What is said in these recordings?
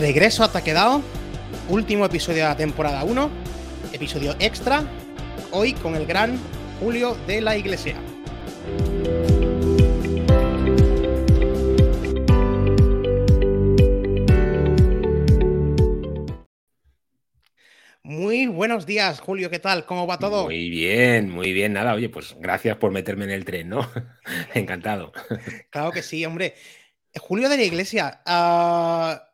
Regreso a Taquedao, último episodio de la temporada 1, episodio extra, hoy con el gran Julio de la Iglesia. Muy buenos días, Julio, ¿qué tal? ¿Cómo va todo? Muy bien, muy bien. Nada, oye, pues gracias por meterme en el tren, ¿no? Encantado. Claro que sí, hombre. Julio de la Iglesia, uh,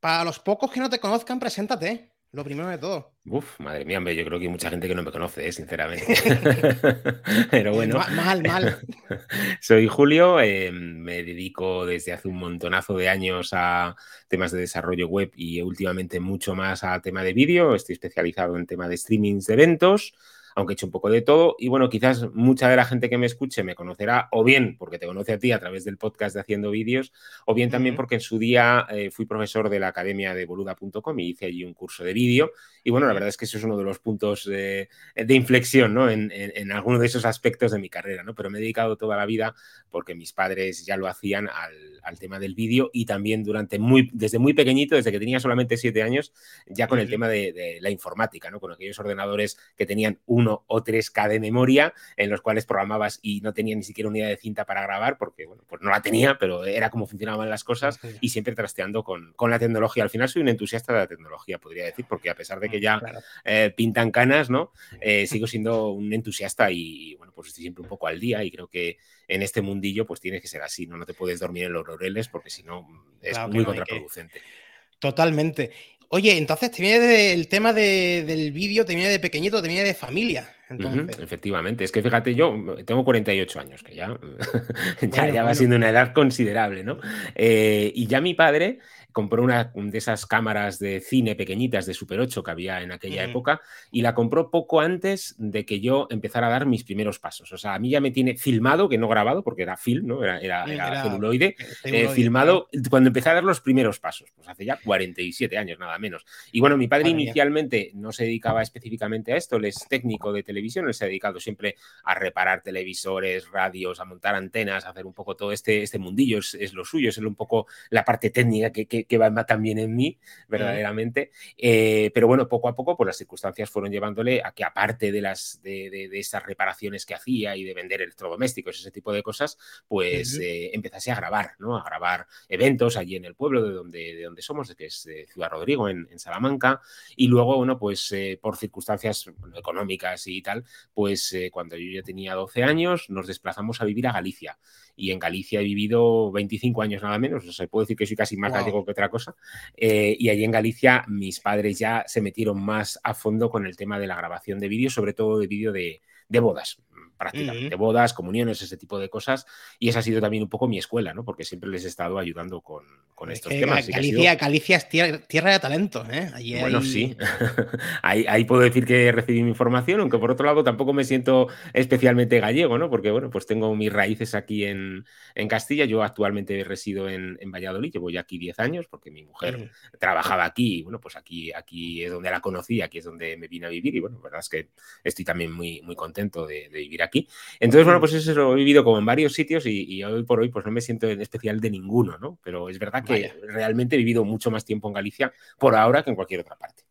para los pocos que no te conozcan, preséntate. Lo primero de todo. Uf, madre mía, hombre, yo creo que hay mucha gente que no me conoce, ¿eh? sinceramente. Pero bueno. Mal, mal. Soy Julio, eh, me dedico desde hace un montonazo de años a temas de desarrollo web y últimamente mucho más a tema de vídeo. Estoy especializado en tema de streamings de eventos aunque he hecho un poco de todo. Y bueno, quizás mucha de la gente que me escuche me conocerá, o bien porque te conoce a ti a través del podcast de Haciendo Vídeos, o bien también porque en su día eh, fui profesor de la academia de boluda.com y hice allí un curso de vídeo. Y bueno, la verdad es que eso es uno de los puntos de, inflexión ¿no? en, en, alguno de esos aspectos de mi carrera, ¿no? Pero me he dedicado toda la vida, porque mis padres ya lo hacían, al, tema del vídeo y también durante muy, desde muy pequeñito, desde que tenía solamente siete años, ya con el tema de, de la informática, ¿no? Con aquellos ordenadores que tenían un o 3K de memoria en los cuales programabas y no tenía ni siquiera unidad de cinta para grabar porque, bueno, pues no la tenía, pero era como funcionaban las cosas y siempre trasteando con, con la tecnología. Al final soy un entusiasta de la tecnología, podría decir, porque a pesar de que mm, ya eh, pintan canas, ¿no? Eh, sigo siendo un entusiasta y, bueno, pues estoy siempre un poco al día y creo que en este mundillo pues tiene que ser así, ¿no? No te puedes dormir en los laureles porque si no es muy contraproducente. Totalmente. Oye, entonces te viene el tema del vídeo, te viene de pequeñito, te viene de familia. efectivamente, es que fíjate, yo tengo 48 años, que ya, ya, va siendo una edad considerable, ¿no? Eh, y ya mi padre compró una de esas cámaras de cine pequeñitas de Super 8 que había en aquella época y la compró poco antes de que yo empezara a dar mis primeros pasos. O sea, a mí ya me tiene filmado, que no grabado, porque era film, ¿no? Era, era, celuloide, eh, filmado cuando empecé a dar los primeros pasos, pues hace ya 47 años, nada menos. Y bueno, mi padre inicialmente no se dedicaba específicamente a esto, él es técnico de televisión, él se ha dedicado siempre a reparar televisores, radios, a montar antenas, a hacer un poco todo este, este mundillo, es, lo suyo, es un poco la parte técnica que, que, que va también en mí, verdaderamente. Eh, pero bueno, poco a poco, pues las circunstancias fueron llevándole a que aparte de las de, esas reparaciones que hacía y de vender electrodomésticos, ese tipo de cosas, pues eh, empezase a grabar, ¿no? A grabar eventos allí en el pueblo de donde, de donde somos, que es Ciudad Rodrigo, en, Salamanca. Y luego, bueno, pues eh, por circunstancias económicas y tal, pues cuando yo ya tenía 12 años, nos desplazamos a vivir a Galicia y en Galicia he vivido 25 años nada menos, o sea, puedo decir que soy casi más gallego otra cosa. Eh, y allí en Galicia mis padres ya se metieron más a fondo con el tema de la grabación de vídeo, sobre todo de vídeo de, de bodas prácticamente, bodas, comuniones, ese tipo de cosas. Y esa ha sido también un poco mi escuela, ¿no? Porque siempre les he estado ayudando con, estos temas. Galicia, es tierra, de talento, ¿eh? bueno, sí. ahí, puedo decir que recibí mi información, aunque por otro lado tampoco me siento especialmente gallego, ¿no? Porque, bueno, pues tengo mis raíces aquí en, Castilla. Yo actualmente resido en, Valladolid, llevo ya aquí 10 años porque mi mujer trabajaba aquí y, bueno, pues aquí, aquí es donde la conocí, aquí es donde me vine a vivir y, bueno, la verdad es que estoy también muy, muy contento de, de vivir aquí aquí. Entonces, bueno, pues eso lo he vivido como en varios sitios y, hoy por hoy pues no me siento en especial de ninguno, ¿no? Pero es verdad que realmente he vivido mucho más tiempo en Galicia por ahora que en cualquier otra parte.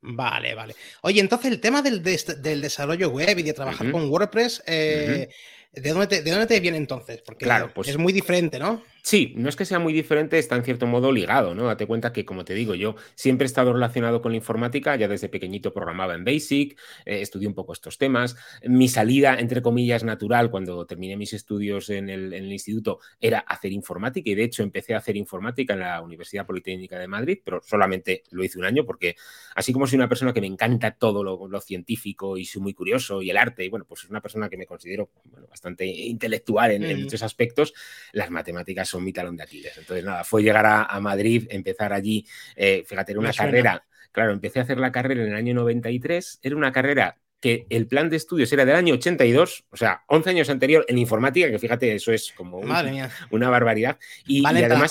Vale, vale. Oye, entonces el tema del, desarrollo web y de trabajar con WordPress, eh, ¿de, dónde te, ¿de viene entonces? Porque claro, pues, es muy diferente, ¿no? Sí, no es que sea muy diferente, está en cierto modo ligado, ¿no? Date cuenta que, como te digo, yo siempre he estado relacionado con la informática, ya desde pequeñito programaba en Basic, eh, estudié un poco estos temas. Mi salida, entre comillas, natural cuando terminé mis estudios en el, instituto era hacer informática y de hecho empecé a hacer informática en la Universidad Politécnica de Madrid, pero solamente lo hice un año porque así como soy una persona que me encanta todo lo, científico y soy muy curioso y el arte, y bueno, pues es una persona que me considero bastante intelectual en, en muchos aspectos, las matemáticas son mi talón de Aquiles. Entonces, nada, fue llegar a, Madrid, empezar allí, eh, fíjate, era una carrera, claro, empecé a hacer la carrera en el año 93, era una carrera que el plan de estudios era del año 82, o sea, 11 años anterior en informática, que fíjate, eso es como una barbaridad. Y, además,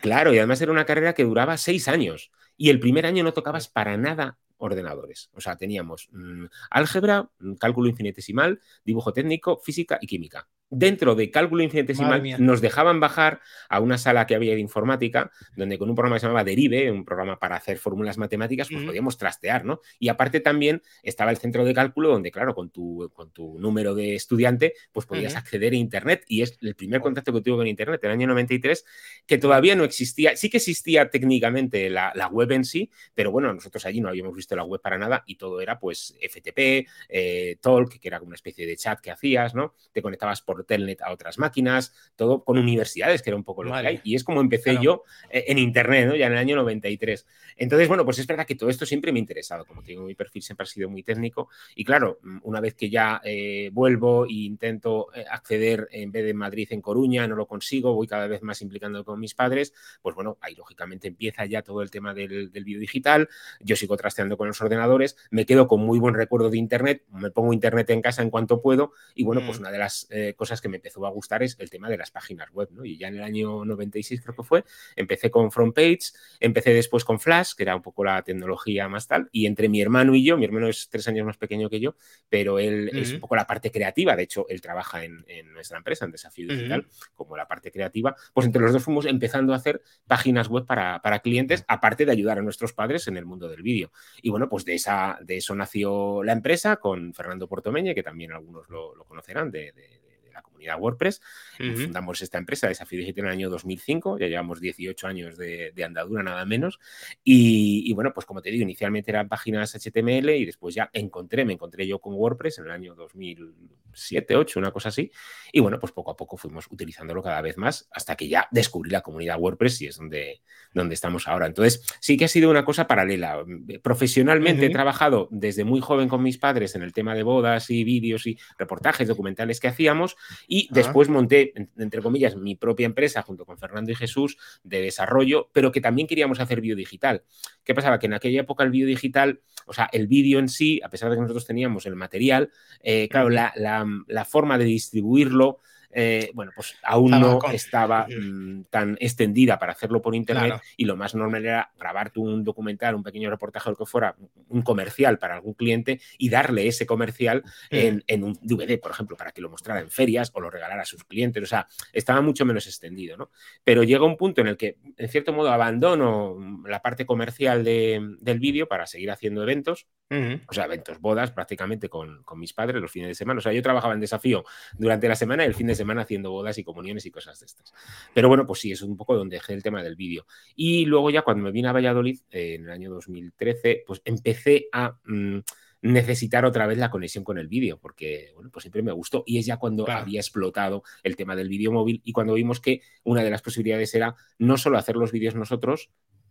claro, y además era una carrera que duraba seis años. Y el primer año no tocabas para nada ordenadores. O sea, teníamos mm, álgebra, mm, cálculo infinitesimal, dibujo técnico, física y química dentro de cálculo infinitesimal nos dejaban bajar a una sala que había de informática, donde con un programa que se llamaba Derive, un programa para hacer fórmulas matemáticas, pues podíamos trastear, ¿no? Y aparte también estaba el centro de cálculo, donde, claro, con tu, con tu número de estudiante, pues podías acceder a Internet. Y es el primer contacto que tuve con Internet, el año 93, que todavía no existía, sí que existía técnicamente la, web en sí, pero bueno, nosotros allí no habíamos visto la web para nada y todo era pues FTP, eh, Talk, que era como una especie de chat que hacías, ¿no? Te conectabas por Telnet a otras máquinas, todo con universidades, que era un poco lo que hay. Y es como empecé yo eh, en Internet, ¿no? Ya en el año 93. Entonces, bueno, pues es verdad que todo esto siempre me ha interesado. Como tengo mi perfil siempre ha sido muy técnico. Y claro, mm, una vez que ya eh, vuelvo e intento eh, acceder en vez de Madrid en Coruña, no lo consigo, voy cada vez más implicando con mis padres, pues bueno, ahí lógicamente empieza ya todo el tema del, del vídeo digital. Yo sigo trasteando con los ordenadores, me quedo con muy buen recuerdo de Internet, me pongo Internet en casa en cuanto puedo. Y bueno, pues mm. una de las cosas que me empezó a gustar es el tema de las páginas web, ¿no? Y ya en el año 96 creo que fue, empecé con FrontPage, empecé después con Flash, que era un poco la tecnología más tal, y entre mi hermano y yo, mi hermano es tres años más pequeño que yo, pero él es un poco la parte creativa, de hecho, él trabaja en, nuestra empresa, en Desafío Digital, como la parte creativa, pues entre los dos fuimos empezando a hacer páginas web para, clientes, aparte de ayudar a nuestros padres en el mundo del vídeo. Y bueno, pues de, esa, de eso nació la empresa con Fernando Portomeñe, que también algunos lo, conocerán de comunidad WordPress. Fundamos esta empresa, Desafío Digital, en el año 2005, ya llevamos 18 años de, andadura, nada menos. Y, bueno, pues como te digo, inicialmente eran páginas HTML y después ya encontré, me encontré yo con WordPress en el año 2007, 8, una cosa así. Y bueno, pues poco a poco fuimos utilizándolo cada vez más hasta que ya descubrí la comunidad WordPress y es donde, donde estamos ahora. Entonces, sí que ha sido una cosa paralela. Profesionalmente he trabajado desde muy joven con mis padres en el tema de bodas y vídeos y reportajes documentales que hacíamos y después monté, entre comillas, mi propia empresa junto con Fernando y Jesús de desarrollo, pero que también queríamos hacer biodigital. ¿Qué pasaba? Que en aquella época el biodigital, o sea, el vídeo en sí, a pesar de que nosotros teníamos el material, eh, claro, la forma de distribuirlo eh, bueno, pues aún no estaba mm, tan extendida para hacerlo por internet y lo más normal era grabarte un documental, un pequeño reportaje o lo que fuera, un comercial para algún cliente y darle ese comercial en, un DVD, por ejemplo, para que lo mostrara en ferias o lo regalara a sus clientes. O sea, estaba mucho menos extendido, ¿no? Pero llega un punto en el que, en cierto modo, abandono la parte comercial del vídeo para seguir haciendo eventos, o sea, eventos, bodas prácticamente con, con mis padres los fines de semana. O sea, yo trabajaba en desafío durante la semana y el fin de semana haciendo bodas y comuniones y cosas de estas. Pero bueno, pues sí, es un poco donde dejé el tema del vídeo. Y luego ya cuando me vine a Valladolid, eh, en el año 2013, pues empecé a... Mm, necesitar otra vez la conexión con el vídeo, porque bueno, pues siempre me gustó y es ya cuando había explotado el tema del vídeo móvil y cuando vimos que una de las posibilidades era no solo hacer los vídeos nosotros,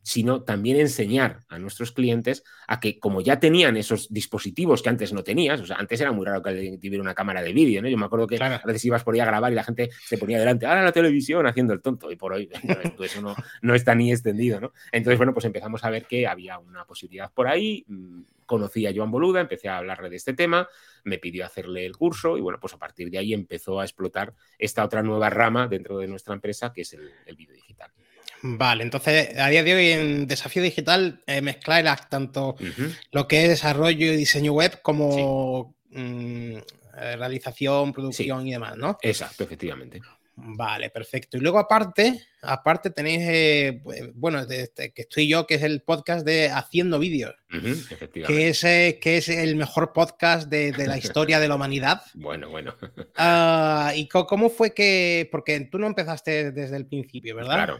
sino también enseñar a nuestros clientes a que como ya tenían esos dispositivos que antes no tenías, o sea, antes era muy raro que tuviera una cámara de vídeo, ¿no? Yo me acuerdo que a veces ibas por ahí a grabar y la gente se ponía delante, ahora la televisión haciendo el tonto, y por hoy eso no, no, está ni extendido, ¿no? Entonces, bueno, pues empezamos a ver que había una posibilidad por ahí, mm, conocí a Joan Boluda, empecé a hablarle de este tema, me pidió hacerle el curso y bueno, pues a partir de ahí empezó a explotar esta otra nueva rama dentro de nuestra empresa que es el, el vídeo digital. Vale, entonces a día de hoy en Desafío Digital eh, mezclar tanto lo que es desarrollo y diseño web como mm, realización, producción y demás, ¿no? Exacto, efectivamente. Vale, perfecto. Y luego aparte, aparte tenéis, eh, bueno, este, que estoy yo, que es el podcast de Haciendo Vídeos, que, es, eh, que es el mejor podcast de, la historia de la humanidad. Bueno, bueno. Ah, ¿Y cómo fue que, porque tú no empezaste desde el principio, ¿verdad? Claro.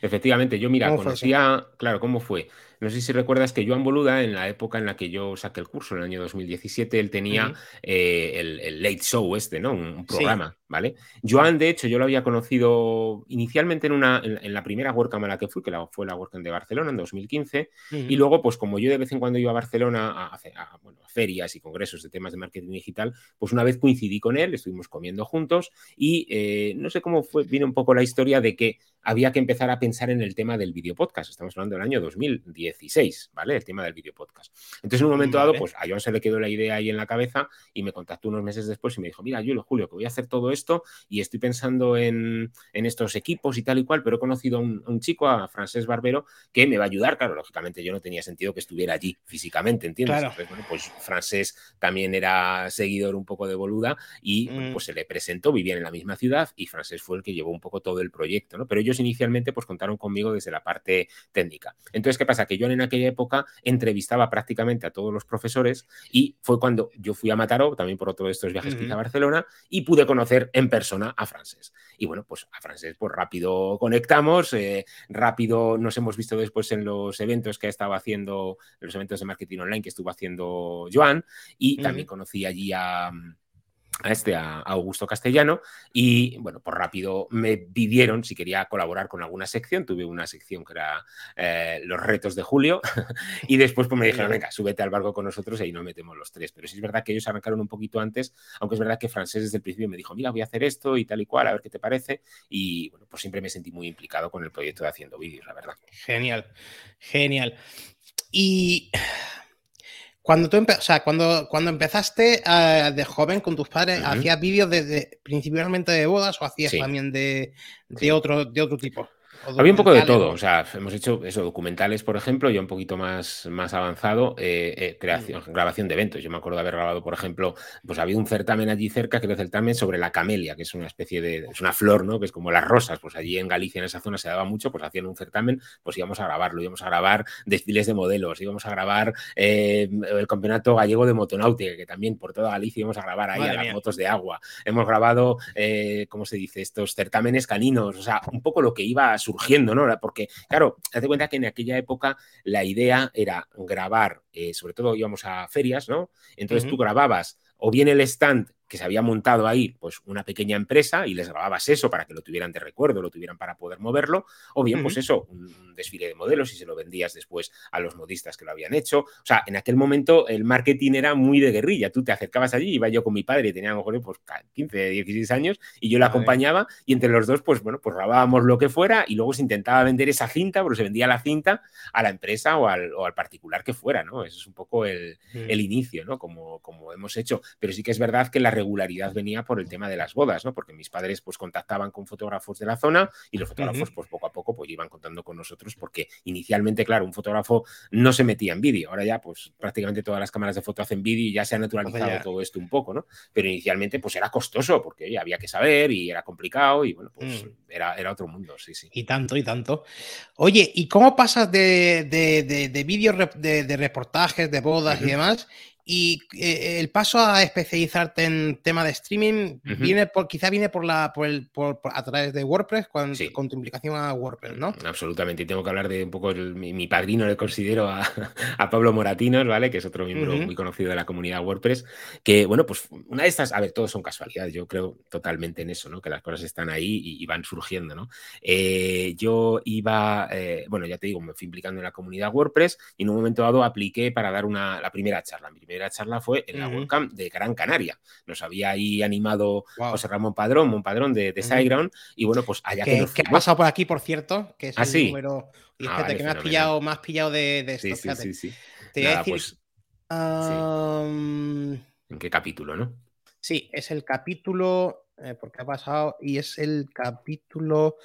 Efectivamente, yo mira, conocía, claro, ¿cómo fue? No sé si recuerdas que Joan Boluda, en la época en la que yo saqué el curso, en el año 2017, él tenía eh, el, Late Show este, ¿no? Un, programa, ¿vale? Joan, de hecho, yo lo había conocido inicialmente en, una, en, la primera WordCamp a la que fui, que fue la WordCamp de Barcelona en 2015, y luego, pues como yo de vez en cuando iba a Barcelona a, a, ferias y congresos de temas de marketing digital, pues una vez coincidí con él, estuvimos comiendo juntos y eh, no sé cómo fue, vino un poco la historia de que había que empezar a pensar en el tema del video podcast. Estamos hablando del año 2010 2016, ¿vale? El tema del video podcast. Entonces, en un momento dado, pues a Joan se le quedó la idea ahí en la cabeza y me contactó unos meses después y me dijo, mira, yo, Julio, que voy a hacer todo esto y estoy pensando en, estos equipos y tal y cual, pero he conocido a un, chico, a Francés Barbero, que me va a ayudar. Claro, lógicamente yo no tenía sentido que estuviera allí físicamente, ¿entiendes? Entonces, bueno, pues Francés también era seguidor un poco de Boluda y mm. pues se le presentó, vivían en la misma ciudad y Francés fue el que llevó un poco todo el proyecto, ¿no? Pero ellos inicialmente pues contaron conmigo desde la parte técnica. Entonces, ¿qué pasa? Que yo en aquella época entrevistaba prácticamente a todos los profesores y fue cuando yo fui a Mataró, también por otro de estos viajes que hice a Barcelona, y pude conocer en persona a Francés. Y bueno, pues a Francés pues rápido conectamos, eh, rápido nos hemos visto después en los eventos que estaba haciendo, los eventos de marketing online que estuvo haciendo Joan, y también conocí allí a a este, a Augusto Castellano, y bueno, por rápido me pidieron si quería colaborar con alguna sección, tuve una sección que era eh, los retos de Julio, y después pues me dijeron, venga, súbete al barco con nosotros y ahí nos metemos los tres, pero sí es verdad que ellos arrancaron un poquito antes, aunque es verdad que Francés desde el principio me dijo, mira, voy a hacer esto y tal y cual, a ver qué te parece, y bueno, pues siempre me sentí muy implicado con el proyecto de Haciendo Vídeos, la verdad. Genial, genial. Y cuando tú o sea, cuando, cuando empezaste uh, de joven con tus padres, ¿hacías vídeos de, principalmente de bodas o hacías también de, de, otro, de otro tipo? Había un poco de todo, o sea, hemos hecho eso, documentales, por ejemplo, ya un poquito más, más avanzado, eh, eh, creación, grabación de eventos. Yo me acuerdo de haber grabado, por ejemplo, pues había un certamen allí cerca, que era el certamen sobre la camelia, que es una especie de, es una flor, ¿no? Que es como las rosas, pues allí en Galicia, en esa zona se daba mucho, pues hacían un certamen, pues íbamos a grabarlo, íbamos a grabar desfiles de modelos, íbamos a grabar eh, el campeonato gallego de motonáutica, que también por toda Galicia íbamos a grabar ahí a las motos de agua. Hemos grabado, ¿cómo se dice? Estos certámenes caninos, o sea, un poco lo que iba a su surgiendo, ¿no? Porque, claro, haz cuenta que en aquella época la idea era grabar, eh, sobre todo íbamos a ferias, ¿no? Entonces tú grababas o bien el stand que se había montado ahí pues una pequeña empresa y les grababas eso para que lo tuvieran de recuerdo, lo tuvieran para poder moverlo, o bien pues eso, un desfile de modelos y se lo vendías después a los modistas que lo habían hecho. O sea, en aquel momento el marketing era muy de guerrilla, tú te acercabas allí, iba yo con mi padre, tenía a lo mejor pues 15, 16 años y yo le acompañaba y entre los dos pues bueno, pues grabábamos lo que fuera y luego se intentaba vender esa cinta, pero se vendía la cinta a la empresa o al, o al particular que fuera, ¿no? Eso es un poco el, el inicio, ¿no? Como, como hemos hecho, pero sí que es verdad que la regularidad venía por el tema de las bodas, ¿no? Porque mis padres pues contactaban con fotógrafos de la zona y los fotógrafos pues poco a poco pues iban contando con nosotros porque inicialmente, claro, un fotógrafo no se metía en vídeo, ahora ya pues prácticamente todas las cámaras de foto hacen vídeo y ya se ha naturalizado todo esto un poco, ¿no? Pero inicialmente pues era costoso porque había que saber y era complicado y bueno, pues mm. era, era otro mundo, sí, sí. Y tanto, y tanto. Oye, ¿y cómo pasas de, de, de, vídeos de, reportajes, de bodas y demás y eh, el paso a especializarte en tema de streaming viene por, quizá viene por la por el, por, a través de WordPress con, con, tu implicación a WordPress, ¿no? Absolutamente. Y tengo que hablar de un poco mi, padrino le considero a, a, Pablo Moratinos, ¿vale? Que es otro miembro muy conocido de la comunidad WordPress. Que bueno, pues una de estas, a ver, todos son casualidades. Yo creo totalmente en eso, ¿no? Que las cosas están ahí y, van surgiendo, ¿no? Eh, yo iba, eh, bueno, ya te digo, me fui implicando en la comunidad WordPress y en un momento dado apliqué para dar una, la primera charla. Mi primera charla fue en la webcam de Gran Canaria. Nos había ahí animado José Ramón Padrón, Monpadrón de, de y bueno, pues allá que, que ha pasado por aquí, por cierto, que es ¿Ah, el número. Y ah, que me has pillado, me has pillado de, de esto. Sí, sí, sí, Te voy a decir. Pues, ¿En qué capítulo, no? Sí, es el capítulo. Eh, porque ha pasado. Y es el capítulo.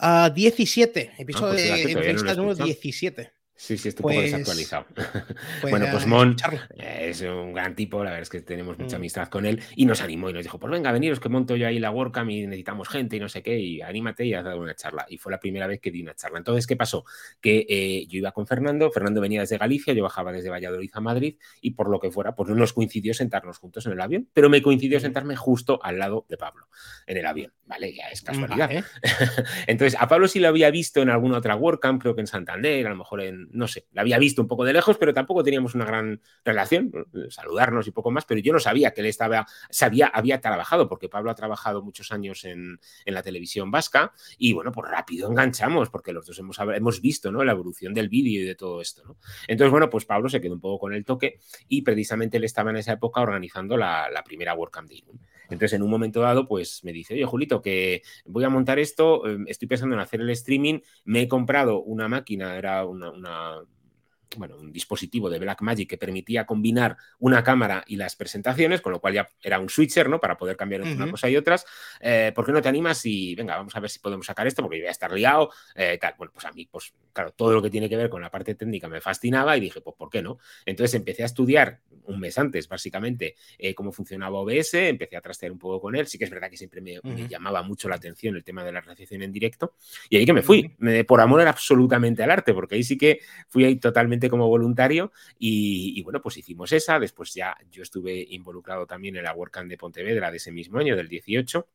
17, ah, episodio pues de entrevista número 17. Sí, sí, estoy un poco pues, desactualizado. Pues bueno, pues Mon es un gran tipo, la verdad es que tenemos mucha mm. amistad con él y nos animó y nos dijo, pues venga, veniros que monto yo ahí la WordCamp y necesitamos gente y no sé qué, y anímate y haz una charla. Y fue la primera vez que di una charla. Entonces, ¿qué pasó? Que eh, yo iba con Fernando, Fernando venía desde Galicia, yo bajaba desde Valladolid a Madrid y por lo que fuera, pues no nos coincidió sentarnos juntos en el avión, pero me coincidió sentarme justo al lado de Pablo en el avión. Vale, ya es casualidad. Entonces, a Pablo sí lo había visto en alguna otra WordCamp, creo que en Santander, a lo mejor en no sé, la había visto un poco de lejos, pero tampoco teníamos una gran relación, saludarnos y poco más, pero yo no sabía que él estaba, sabía, había trabajado, porque Pablo ha trabajado muchos años en, la televisión vasca, y bueno, pues rápido enganchamos, porque los dos hemos, hemos visto ¿no? la evolución del vídeo y de todo esto. ¿no? Entonces, bueno, pues Pablo se quedó un poco con el toque, y precisamente él estaba en esa época organizando la, primera WordCamp de Entonces, en un momento dado, pues me dice, oye, Julito, que voy a montar esto, em, estoy pensando en hacer el streaming, me he comprado una máquina, era una Um, bueno, un dispositivo de Blackmagic que permitía combinar una cámara y las presentaciones, con lo cual ya era un switcher, ¿no? Para poder cambiar entre una cosa y otras. Eh, ¿Por qué no te animas y, venga, vamos a ver si podemos sacar esto? Porque yo voy a estar liado, eh, tal. Bueno, pues a mí, pues claro, todo lo que tiene que ver con la parte técnica me fascinaba y dije, pues, ¿por qué no? Entonces empecé a estudiar un mes antes, básicamente, eh, cómo funcionaba OBS, empecé a trastear un poco con él. Sí que es verdad que siempre me, llamaba mucho la atención el tema de la recepción en directo. Y ahí que me fui, por amor absolutamente al arte, porque ahí sí que fui ahí totalmente como voluntario y, bueno, pues hicimos esa. Después ya yo estuve involucrado también en la WordCamp de Pontevedra de ese mismo año, del 18.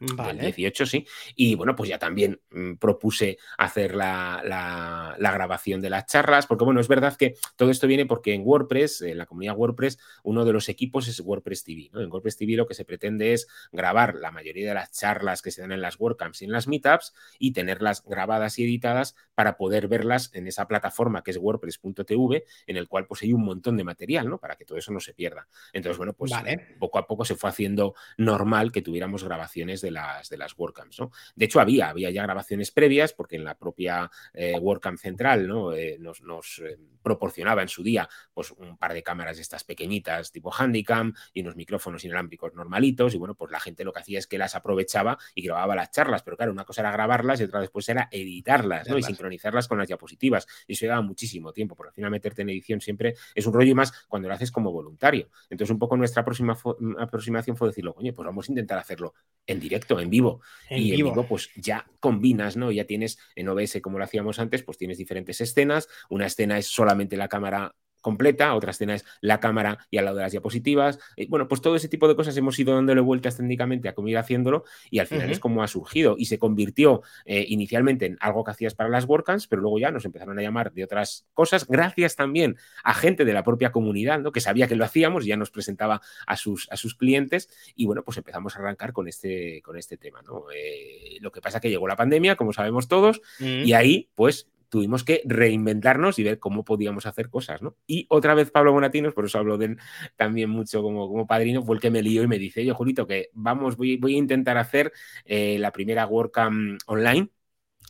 Vale. 18, sí. Y bueno, pues ya también mm, propuse hacer la, grabación de las charlas, porque bueno, es verdad que todo esto viene porque en WordPress, en la comunidad WordPress, uno de los equipos es WordPress TV. ¿no? En WordPress TV lo que se pretende es grabar la mayoría de las charlas que se dan en las WordCamps y en las Meetups y tenerlas grabadas y editadas para poder verlas en esa plataforma que es WordPress.tv, en el cual pues hay un montón de material, ¿no? Para que todo eso no se pierda. Entonces, bueno, pues poco a poco se fue haciendo normal que tuviéramos grabaciones de las, de las WordCamps. ¿no? De hecho, había, había ya grabaciones previas, porque en la propia eh, WordCamp central ¿no? Eh, nos, eh, proporcionaba en su día pues, un par de cámaras de estas pequeñitas, tipo Handycam, y unos micrófonos inalámbricos normalitos. Y bueno, pues la gente lo que hacía es que las aprovechaba y grababa las charlas. Pero claro, una cosa era grabarlas y otra después era editarlas ¿no? y sincronizarlas con las diapositivas. Y eso llevaba muchísimo tiempo, porque al final meterte en edición siempre es un rollo y más cuando lo haces como voluntario. Entonces, un poco nuestra próxima aproximación fue decirlo, oye, pues vamos a intentar hacerlo en directo, en vivo. y en vivo, pues ya combinas, ¿no? Ya tienes en OBS, como lo hacíamos antes, pues tienes diferentes escenas. Una escena es solamente la cámara completa, otra escena es la cámara y al lado de las diapositivas. Y bueno, pues todo ese tipo de cosas hemos ido dándole vueltas técnicamente a cómo ir haciéndolo y al final es como ha surgido y se convirtió eh, inicialmente en algo que hacías para las WordCamps, pero luego ya nos empezaron a llamar de otras cosas, gracias también a gente de la propia comunidad, ¿no? Que sabía que lo hacíamos y ya nos presentaba a sus, a sus clientes y bueno, pues empezamos a arrancar con este, con este tema, ¿no? Eh, lo que pasa es que llegó la pandemia, como sabemos todos, y ahí pues tuvimos que reinventarnos y ver cómo podíamos hacer cosas, ¿no? Y otra vez Pablo Bonatinos, por eso hablo de él también mucho como, como padrino, fue el que me lió y me dice, yo, Julito, que vamos, voy, voy a intentar hacer eh, la primera WordCamp online,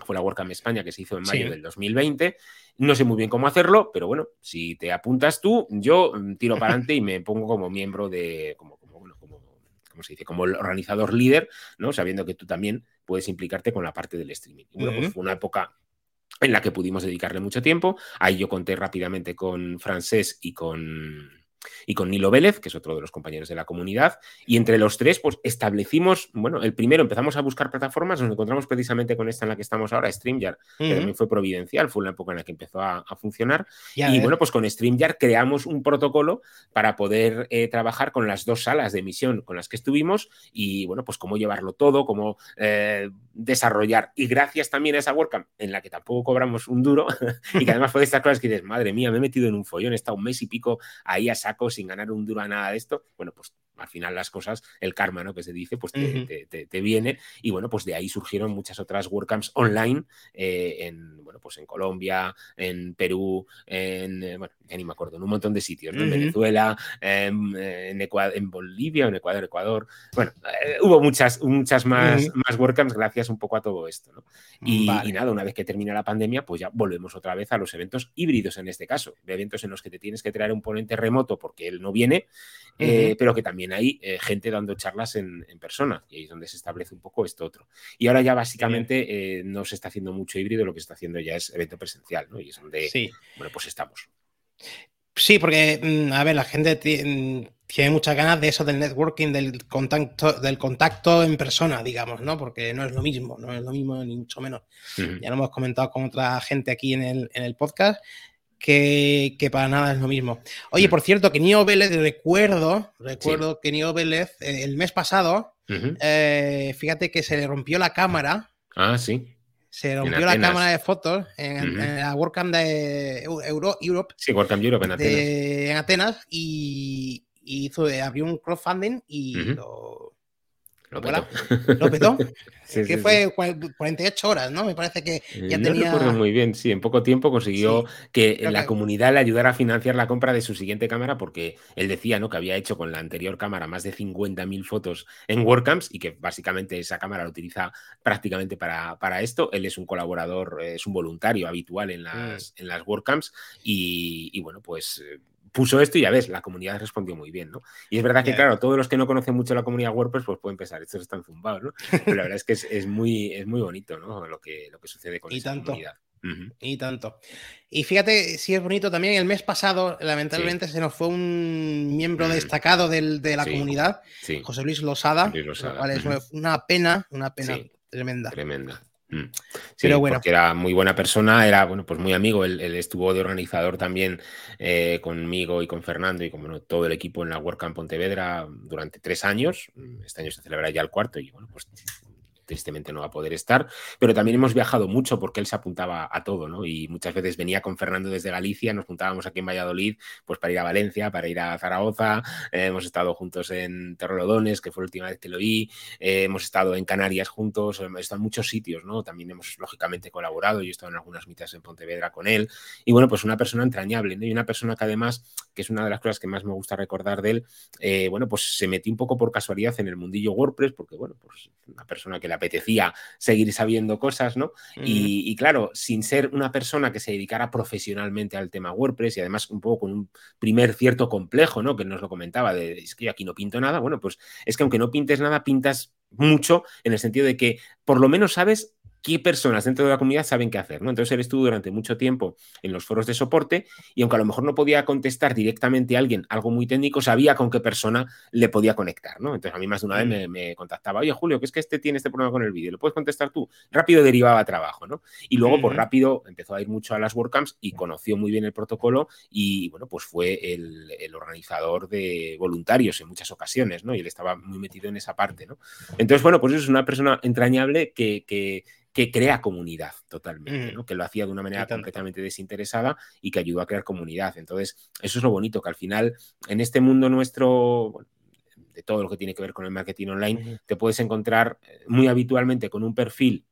fue la WordCamp España que se hizo en mayo del 2020. No sé muy bien cómo hacerlo, pero bueno, si te apuntas tú, yo mm, tiro para adelante y me pongo como miembro de, como, como, bueno, como, ¿cómo se dice? Como el organizador líder, ¿no? Sabiendo que tú también puedes implicarte con la parte del streaming. Y bueno, pues fue una época en la que pudimos dedicarle mucho tiempo. Ahí yo conté rápidamente con Francés y con y con Nilo Vélez, que es otro de los compañeros de la comunidad. Y entre los tres, pues establecimos, bueno, el primero empezamos a buscar plataformas, nos encontramos precisamente con esta en la que estamos ahora, StreamYard, que también fue providencial, fue una época en la que empezó a, funcionar. y bueno, pues con StreamYard creamos un protocolo para poder eh, trabajar con las dos salas de emisión con las que estuvimos y bueno, pues cómo llevarlo todo, cómo eh, desarrollar. Y gracias también a esa WordCamp, en la que tampoco cobramos un duro y que además fue de estas cosas que dices, madre mía, me he metido en un follón, he estado un mes y pico ahí a saco sin ganar un duro a nada de esto, bueno, pues al final las cosas, el karma, ¿no? Que se dice, pues te, viene. Y bueno, pues de ahí surgieron muchas otras WordCamps online eh, en, bueno, pues en Colombia, en Perú, en, eh, bueno, ya ni me acuerdo, en un montón de sitios, En Venezuela, en, en, Bolivia, en Ecuador, Ecuador. Bueno, eh, hubo muchas, muchas más, más WordCamps gracias un poco a todo esto, ¿no? Y, nada, una vez que termina la pandemia, pues ya volvemos otra vez a los eventos híbridos en este caso, de eventos en los que te tienes que traer un ponente remoto porque él no viene, pero que también hay eh, gente dando charlas en, persona y ahí es donde se establece un poco esto otro. Y ahora ya básicamente eh, no se está haciendo mucho híbrido, lo que se está haciendo ya es evento presencial, ¿no? Y es donde, bueno, pues estamos. Sí, porque, mm, a ver, la gente mm, tiene muchas ganas de eso del networking, del contacto, del contacto en persona, digamos, ¿no? Porque no es lo mismo, no es lo mismo ni mucho menos. Ya lo hemos comentado con otra gente aquí en el, en el podcast que, para nada es lo mismo. Oye, por cierto, que Nio Vélez, recuerdo, recuerdo que Nio Vélez eh, el mes pasado, eh, fíjate que se le rompió la cámara. Ah, sí. Se rompió la cámara de fotos en, la WordCamp de Euro, Europe. Sí, WordCamp Europe en Atenas. en Atenas y, hizo, abrió un crowdfunding y lo Lo petó. ¿Lo petó? que fue 48 horas, ¿no? Me parece que eh, ya no recuerdo muy bien, sí, en poco tiempo consiguió que la comunidad le ayudara a financiar la compra de su siguiente cámara porque él decía, ¿no? Que había hecho con la anterior cámara más de 50.000 fotos en WordCamps y que básicamente esa cámara la utiliza prácticamente para, para esto. Él es un colaborador, es un voluntario habitual en mm. las, en las WordCamps y, y bueno, pues eh, puso esto y ya ves, la comunidad respondió muy bien, ¿no? Y es verdad que, claro, todos los que no conocen mucho la comunidad WordPress, pues pueden pensar, estos están zumbados, ¿no? Pero la verdad es que es, muy, es muy bonito, ¿no? Lo que, lo que sucede con esa comunidad. Y tanto. Y fíjate, si es bonito también, el mes pasado, lamentablemente, se nos fue un miembro destacado de la comunidad, José Luis Losada, es una pena, una pena tremenda. Tremenda. Mm. Sí, Pero bueno. porque era muy buena persona, era bueno, pues muy amigo. Él, estuvo de organizador también eh, conmigo y con Fernando y con todo el equipo en la WordCamp Pontevedra durante tres años. Este año se celebra ya el cuarto y bueno, pues tristemente no va a poder estar, pero también hemos viajado mucho porque él se apuntaba a todo, ¿no? Y muchas veces venía con Fernando desde Galicia, nos juntábamos aquí en Valladolid, pues para ir a Valencia, para ir a Zaragoza, eh, hemos estado juntos en Terrolodones, que fue la última vez que lo vi, eh, hemos estado en Canarias juntos, hemos estado en muchos sitios, ¿no? También hemos lógicamente colaborado, yo he estado en algunas mitas en Pontevedra con él, y bueno, pues una persona entrañable, ¿no? Y una persona que además, que es una de las cosas que más me gusta recordar de él, eh, bueno, pues se metió un poco por casualidad en el mundillo WordPress, porque bueno, pues una persona que le apetecía seguir sabiendo cosas, ¿no? y, claro, sin ser una persona que se dedicara profesionalmente al tema WordPress y además un poco con un primer cierto complejo, ¿no? Que nos lo comentaba, de es que yo aquí no pinto nada, bueno, pues es que aunque no pintes nada, pintas mucho en el sentido de que por lo menos sabes qué personas dentro de la comunidad saben qué hacer, ¿no? Entonces él estuvo durante mucho tiempo en los foros de soporte y aunque a lo mejor no podía contestar directamente a alguien algo muy técnico, sabía con qué persona le podía conectar, ¿no? Entonces a mí más de una vez mm. me, contactaba, oye Julio, que es que este tiene este problema con el vídeo, ¿lo puedes contestar tú? Rápido derivaba trabajo, ¿no? Y luego, pues rápido empezó a ir mucho a las WordCamps y conoció muy bien el protocolo y, bueno, pues fue el, organizador de voluntarios en muchas ocasiones, ¿no? Y él estaba muy metido en esa parte, ¿no? Entonces, bueno, pues es una persona entrañable que, que que crea comunidad totalmente, ¿no? que lo hacía de una manera completamente desinteresada y que ayudó a crear comunidad. Entonces, eso es lo bonito, que al final, en este mundo nuestro, de todo lo que tiene que ver con el marketing online, te puedes encontrar eh, muy habitualmente con un perfil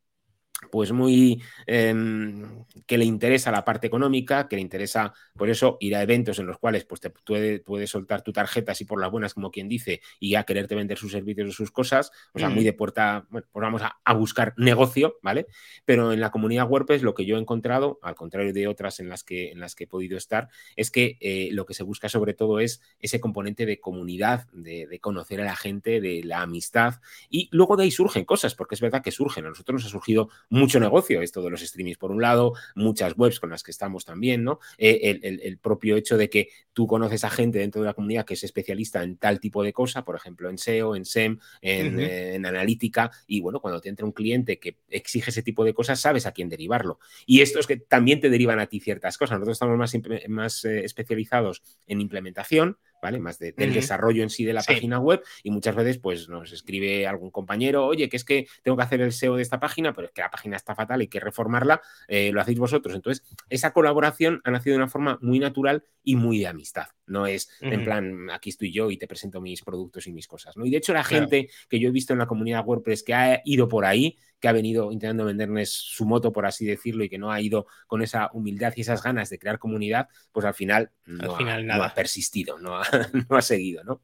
pues muy em, que le interesa la parte económica, que le interesa por eso ir a eventos en los cuales pues te puede, soltar tu tarjeta así por las buenas como quien dice y ya quererte vender sus servicios o sus cosas, o sea, muy de puerta, bueno, pues vamos a, buscar negocio, ¿vale? Pero en la comunidad WordPress lo que yo he encontrado, al contrario de otras en las que, en las que he podido estar, es que eh, lo que se busca sobre todo es ese componente de comunidad, de, de, conocer a la gente, de la amistad y luego de ahí surgen cosas, porque es verdad que surgen, a nosotros nos ha surgido mucho negocio, esto de los streamings por un lado, muchas webs con las que estamos también, ¿no? Eh, el, propio hecho de que tú conoces a gente dentro de la comunidad que es especialista en tal tipo de cosa, por ejemplo, en SEO, en SEM, eh, en, analítica, y bueno, cuando te entra un cliente que exige ese tipo de cosas, sabes a quién derivarlo. Y esto es que también te derivan a ti ciertas cosas. Nosotros estamos más, más eh, especializados en implementación, ¿vale? Más del desarrollo en sí de la página web y muchas veces pues nos escribe algún compañero, oye, que es que tengo que hacer el SEO de esta página, pero es que la página está fatal, hay que reformarla, eh, lo hacéis vosotros. Entonces, esa colaboración ha nacido de una forma muy natural y muy de amistad. No es en plan, aquí estoy yo y te presento mis productos y mis cosas, ¿no? Y de hecho la gente que yo he visto en la comunidad WordPress que ha ido por ahí, que ha venido intentando venderles su moto, por así decirlo, y que no ha ido con esa humildad y esas ganas de crear comunidad, pues al final no, ha, persistido, no ha, no ha seguido, ¿no?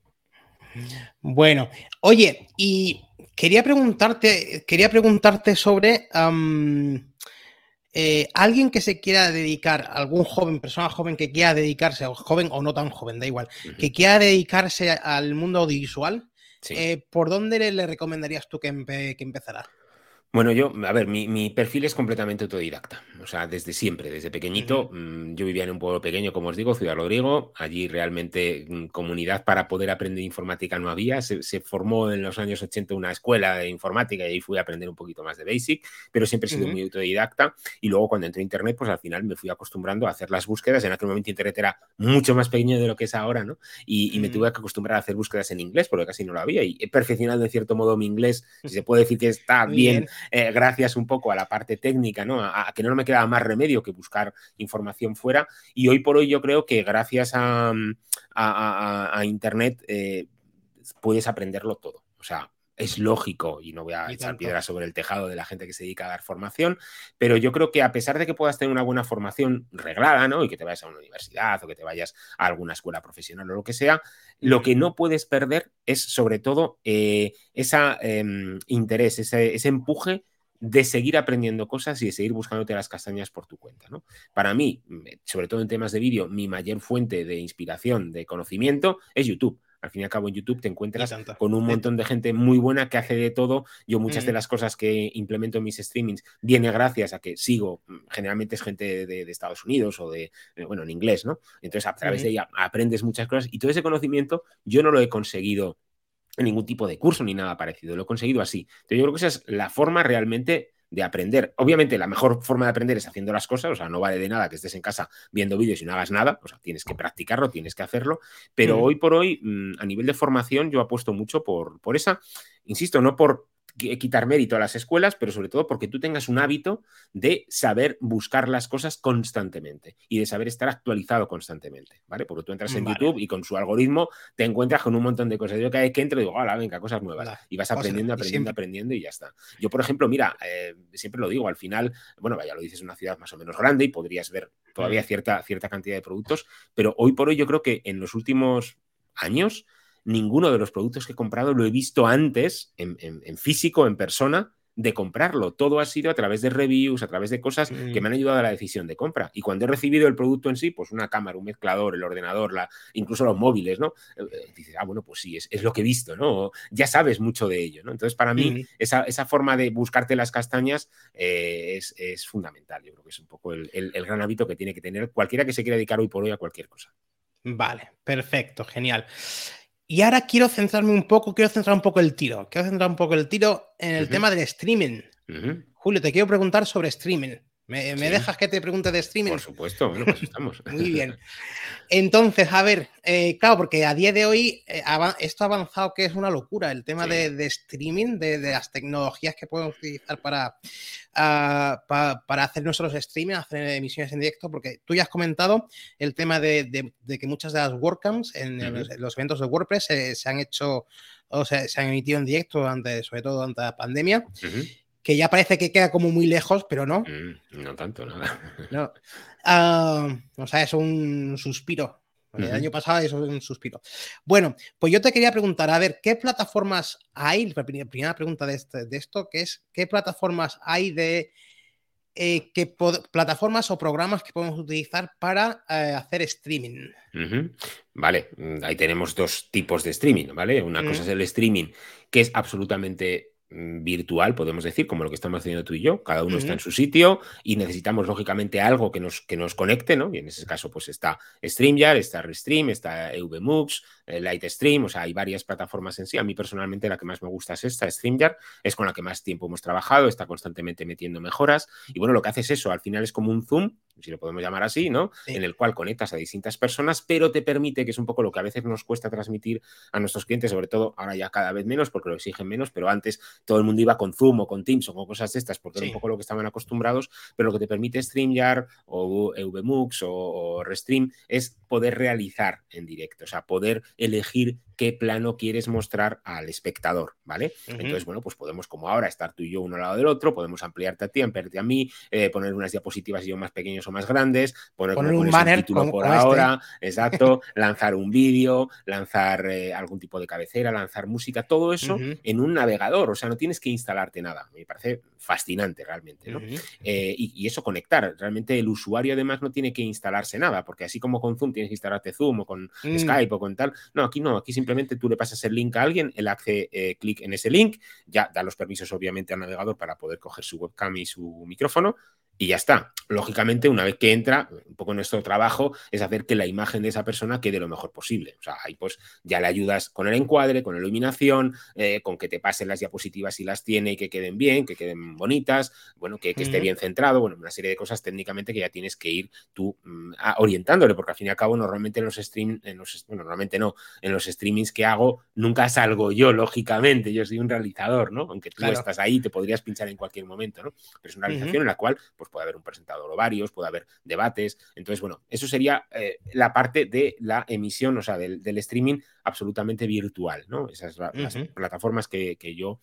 Bueno, oye, y quería preguntarte, quería preguntarte sobre eh, alguien que se quiera dedicar, algún joven, persona joven que quiera dedicarse, o joven o no tan joven, da igual, que quiera dedicarse al mundo audiovisual, eh, ¿por dónde le, recomendarías tú que, que empezara? Bueno, yo, a ver, mi, perfil es completamente autodidacta. O sea, desde siempre, desde pequeñito. Mm, yo vivía en un pueblo pequeño, como os digo, Ciudad Rodrigo. Allí realmente mm, comunidad para poder aprender informática no había. Se, formó en los años 80 una escuela de informática y ahí fui a aprender un poquito más de basic, pero siempre he sido muy autodidacta. Y luego cuando entré a Internet, pues al final me fui acostumbrando a hacer las búsquedas. En aquel momento Internet era mucho más pequeño de lo que es ahora, ¿no? Y, me tuve que acostumbrar a hacer búsquedas en inglés, porque casi no lo había. Y he perfeccionado en cierto modo mi inglés, si se puede decir que está bien eh, gracias un poco a la parte técnica, ¿no? A, que no me quedaba más remedio que buscar información fuera. Y hoy por hoy yo creo que gracias a, Internet eh, puedes aprenderlo todo. O sea, es lógico y no voy a echar piedras sobre el tejado de la gente que se dedica a dar formación, pero yo creo que a pesar de que puedas tener una buena formación reglada, ¿no? Y que te vayas a una universidad o que te vayas a alguna escuela profesional o lo que sea, lo que no puedes perder es sobre todo eh, ese em, interés, ese, ese empuje de seguir aprendiendo cosas y de seguir buscándote las castañas por tu cuenta. ¿no? Para mí, sobre todo en temas de vídeo, mi mayor fuente de inspiración, de conocimiento, es YouTube. Al fin y al cabo, en YouTube te encuentras con un montón de gente muy buena que hace de todo. Yo muchas de las cosas que implemento en mis streamings viene gracias a que sigo, mm, generalmente es gente de, Estados Unidos o de, bueno, en inglés, ¿no? Entonces, a través de ella aprendes muchas cosas y todo ese conocimiento yo no lo he conseguido en ningún tipo de curso ni nada parecido, lo he conseguido así. Entonces, yo creo que esa es la forma realmente de aprender. Obviamente, la mejor forma de aprender es haciendo las cosas, o sea, no vale de nada que estés en casa viendo vídeos y no hagas nada, o sea, tienes que practicarlo, tienes que hacerlo, pero hoy por hoy, mm, a nivel de formación, yo apuesto mucho por, por esa, insisto, no por quitar mérito a las escuelas, pero sobre todo porque tú tengas un hábito de saber buscar las cosas constantemente y de saber estar actualizado constantemente, ¿vale? Porque tú entras en YouTube y con su algoritmo te encuentras con un montón de cosas. Yo cada vez que entro digo, hola, venga, cosas nuevas. y vas aprendiendo, aprendiendo, aprendiendo y ya está. Yo, por ejemplo, mira, eh, siempre lo digo, al final, bueno, vaya, lo dices, es una ciudad más o menos grande y podrías ver todavía mm. cierta, cierta cantidad de productos, pero hoy por hoy yo creo que en los últimos años ninguno de los productos que he comprado lo he visto antes, en, físico, en persona, de comprarlo. Todo ha sido a través de reviews, a través de cosas que me han ayudado a la decisión de compra. Y cuando he recibido el producto en sí, pues una cámara, un mezclador, el ordenador, la, incluso los móviles, ¿no? Eh, eh, dices, ah, bueno, pues sí, es, lo que he visto, ¿no? Ya sabes mucho de ello, ¿no? Entonces, para mí, esa, forma de buscarte las castañas eh, es, fundamental. Yo creo que es un poco el, el gran hábito que tiene que tener cualquiera que se quiera dedicar hoy por hoy a cualquier cosa. Vale, perfecto, genial. Y ahora quiero centrarme un poco, quiero centrar un poco el tiro. Quiero centrar un poco el tiro en el tema del streaming. Julio, te quiero preguntar sobre streaming. ¿Me, dejas que te pregunte de streaming? Por supuesto, bueno, pues estamos. Muy bien. Entonces, a ver, eh, claro, porque a día de hoy eh, esto ha avanzado que es una locura, el tema de, streaming, de, las tecnologías que podemos utilizar para, ah, para hacer nuestros streaming, hacer emisiones en directo, porque tú ya has comentado el tema de, que muchas de las WordCamps en, los, eventos de WordPress se han hecho o sea, se han emitido en directo, durante, sobre todo durante la pandemia que ya parece que queda como muy lejos, pero no. Mm, no tanto, nada. No. Ah, o sea, es un suspiro. El año pasado es un suspiro. Bueno, pues yo te quería preguntar, a ver, ¿qué plataformas hay? La primera pregunta de, este, de esto, que es, ¿qué plataformas hay de... Eh, qué plataformas o programas que podemos utilizar para eh, hacer streaming? Vale, mm, ahí tenemos dos tipos de streaming, ¿vale? Una cosa es el streaming que es absolutamente virtual, podemos decir, como lo que estamos haciendo tú y yo. Cada uno está en su sitio y necesitamos, lógicamente, algo que nos, que nos conecte, ¿no? Y en ese caso, pues está StreamYard, está Restream, está EVMux, eh, Lightstream, o sea, hay varias plataformas en sí. A mí personalmente la que más me gusta es esta, StreamYard, es con la que más tiempo hemos trabajado, está constantemente metiendo mejoras. Y bueno, lo que hace es eso, al final es como un Zoom, si lo podemos llamar así, ¿no? En el cual conectas a distintas personas, pero te permite, que es un poco lo que a veces nos cuesta transmitir a nuestros clientes, sobre todo ahora ya cada vez menos porque lo exigen menos, pero antes todo el mundo iba con Zoom o con Teams o con cosas de estas porque era un poco lo que estaban acostumbrados, pero lo que te permite StreamYard o EVMux o, o Restream es poder realizar en directo, o sea, poder elegir qué plano quieres mostrar al espectador, ¿vale? Entonces, bueno, pues podemos como ahora estar tú y yo uno al lado del otro, podemos ampliarte a ti, ampliarte a mí, eh, poner unas diapositivas y yo más pequeños o más grandes, poner, un banner título por este. ahora, exacto, lanzar un vídeo, lanzar eh, algún tipo de cabecera, lanzar música, todo eso en un navegador, o sea, no tienes que instalarte nada, me parece fascinante realmente, ¿no? Eh, y, eso conectar, realmente el usuario además no tiene que instalarse nada, porque así como con Zoom tienes que instalarte Zoom o con mm. Skype o con tal, no, aquí no, aquí simplemente tú le pasas el link a alguien, él hace eh, clic en ese link, ya da los permisos obviamente al navegador para poder coger su webcam y su micrófono y ya está. Lógicamente, una vez que entra, un poco nuestro trabajo es hacer que la imagen de esa persona quede lo mejor posible. O sea, ahí pues ya le ayudas con el encuadre, con la iluminación, eh, con que te pasen las diapositivas si las tiene y que queden bien, que queden bonitas, bueno, que, esté bien centrado, bueno, una serie de cosas técnicamente que ya tienes que ir tú mm, orientándole, porque al fin y al cabo normalmente en los streams, en los, bueno, normalmente no, en los streamings que hago nunca salgo yo, lógicamente, yo soy un realizador, ¿no? Aunque tú estás ahí, te podrías pinchar en cualquier momento, ¿no? Pero es una realización en la cual pues puede haber un presentador o varios, puede haber debates, Entonces, bueno, eso sería eh, la parte de la emisión, o sea, del, streaming absolutamente virtual, ¿no? Esas las plataformas que, que yo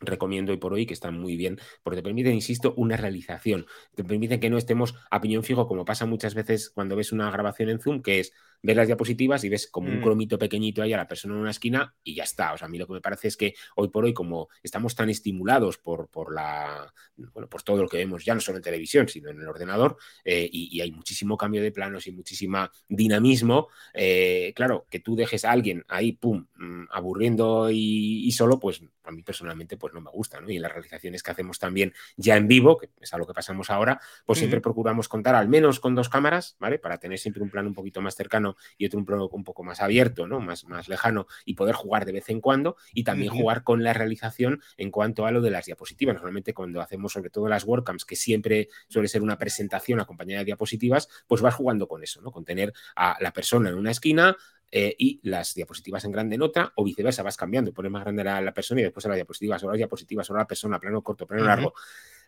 recomiendo hoy por hoy que están muy bien porque te permiten, insisto, una realización, te permiten que no estemos a piñón fijo como pasa muchas veces cuando ves una grabación en Zoom, que es ves las diapositivas y ves como un mm. cromito pequeñito ahí a la persona en una esquina y ya está. O sea, a mí lo que me parece es que hoy por hoy, como estamos tan estimulados por, por la, bueno, pues todo lo que vemos ya no solo en televisión, sino en el ordenador, eh, y, hay muchísimo cambio de planos y muchísima dinamismo, eh, claro, que tú dejes a alguien ahí, pum, mm, aburriendo y, solo, pues a mí personalmente pues no me gusta, ¿no? Y en las realizaciones que hacemos también ya en vivo, que es a lo que pasamos ahora, pues siempre procuramos contar al menos con dos cámaras, ¿vale? Para tener siempre un plano un poquito más cercano y otro un, un poco más abierto, ¿no? Más, más lejano y poder jugar de vez en cuando y también jugar con la realización en cuanto a lo de las diapositivas. Normalmente cuando hacemos sobre todo las WordCamps, que siempre suele ser una presentación acompañada de diapositivas, pues vas jugando con eso, ¿no? Con tener a la persona en una esquina, eh, y las diapositivas en grande en otra, o viceversa, vas cambiando, pones más grande la, la persona y después a las diapositivas, o las diapositivas, o la persona, plano corto, plano largo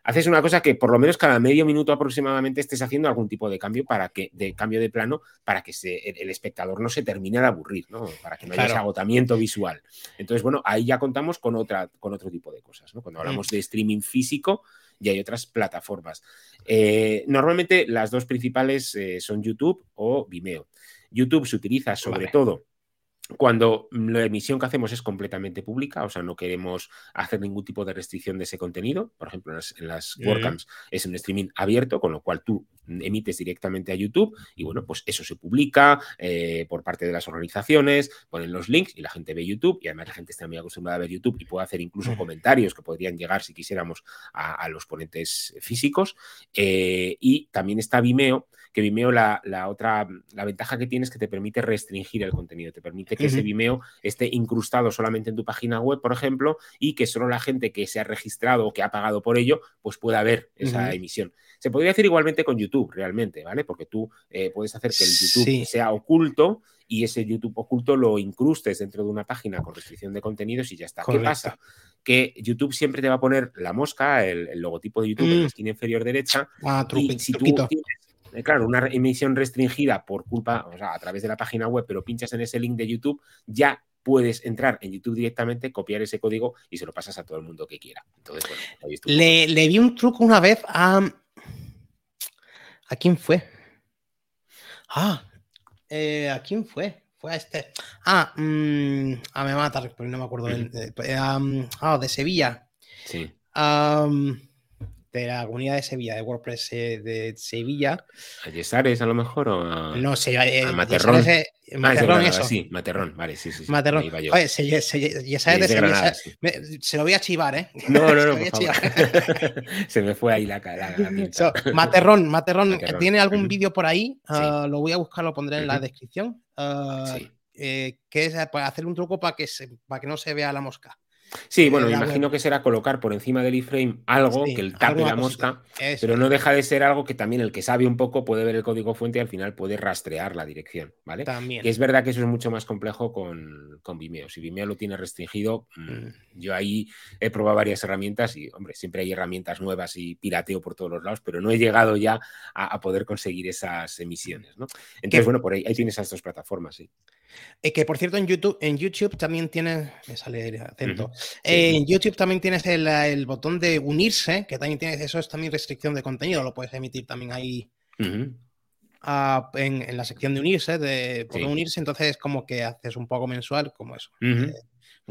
haces una cosa que por lo menos cada medio minuto aproximadamente estés haciendo algún tipo de cambio para que, de cambio de plano, para que se, el, espectador no se termine de aburrir, ¿no? Para que no haya ese agotamiento visual. Entonces, bueno, ahí ya contamos con otra, con otro tipo de cosas, ¿no? Cuando hablamos mm. de streaming físico, y hay otras plataformas. Eh, normalmente las dos principales eh, son YouTube o Vimeo. YouTube se utiliza sobre todo cuando la emisión que hacemos es completamente pública, o sea, no queremos hacer ningún tipo de restricción de ese contenido. Por ejemplo, en las, WordCamps es un streaming abierto, con lo cual tú emites directamente a YouTube y bueno, pues eso se publica eh, por parte de las organizaciones, ponen los links y la gente ve YouTube y además la gente está muy acostumbrada a ver YouTube y puede hacer incluso comentarios que podrían llegar si quisiéramos a, los ponentes físicos. Eh, y también está Vimeo, que Vimeo la, la, otra, la ventaja que tiene es que te permite restringir el contenido, te permite que ese Vimeo esté incrustado solamente en tu página web, por ejemplo, y que solo la gente que se ha registrado o que ha pagado por ello, pues pueda ver esa emisión. Se podría hacer igualmente con YouTube, realmente, ¿vale? Porque tú eh, puedes hacer que el YouTube sea oculto y ese YouTube oculto lo incrustes dentro de una página con restricción de contenidos y ya está. ¿Qué pasa? Que YouTube siempre te va a poner la mosca, el, logotipo de YouTube en la mm. esquina inferior derecha. Ah, y si tú eh, claro, una emisión restringida por culpa, o sea, a través de la página web, pero pinchas en ese link de YouTube, ya puedes entrar en YouTube directamente, copiar ese código y se lo pasas a todo el mundo que quiera. Entonces, bueno, le, le, vi un truco una vez a. ¿A quién fue? Ah, eh, ¿a quién fue? Fue a este. Ah, mmm, a me mata, porque no me acuerdo. de, eh, ah, de Sevilla. Sí de la comunidad de Sevilla, de WordPress eh, de Sevilla. ¿A Yesares a lo mejor? O No sé, eh, a Materrón. Yesares, eh, Materrón, eso. Sí, Materrón, vale, sí, sí. sí Materrón. Oye, se, se, Yesares de, Sevilla. se lo voy a chivar, ¿eh? No, no, no, por favor. se me fue ahí la cara. So, Materrón, Materrón, ¿tiene algún vídeo por ahí? Uh, lo voy a buscar, lo pondré en la descripción. Uh, sí. eh, que es hacer un truco para que, se, para que no se vea la mosca. Sí, bueno, me imagino que será colocar por encima del iframe algo que el tape la mosca, pero no deja de ser algo que también el que sabe un poco puede ver el código fuente y al final puede rastrear la dirección, ¿vale? También. Y es verdad que eso es mucho más complejo con, con Vimeo. Si Vimeo lo tiene restringido, mm, mm. yo ahí he probado varias herramientas y, hombre, siempre hay herramientas nuevas y pirateo por todos los lados, pero no he llegado ya a, poder conseguir esas emisiones, ¿no? Entonces, bueno, por ahí, ahí tienes esas dos plataformas, sí. Eh, que por cierto, en YouTube, en YouTube también tienes. Me sale el acento. en YouTube también tienes el, botón de unirse, que también tienes. Eso es también restricción de contenido, lo puedes emitir también ahí. Ah, en, la sección de unirse, de unirse, entonces como que haces un poco mensual, como eso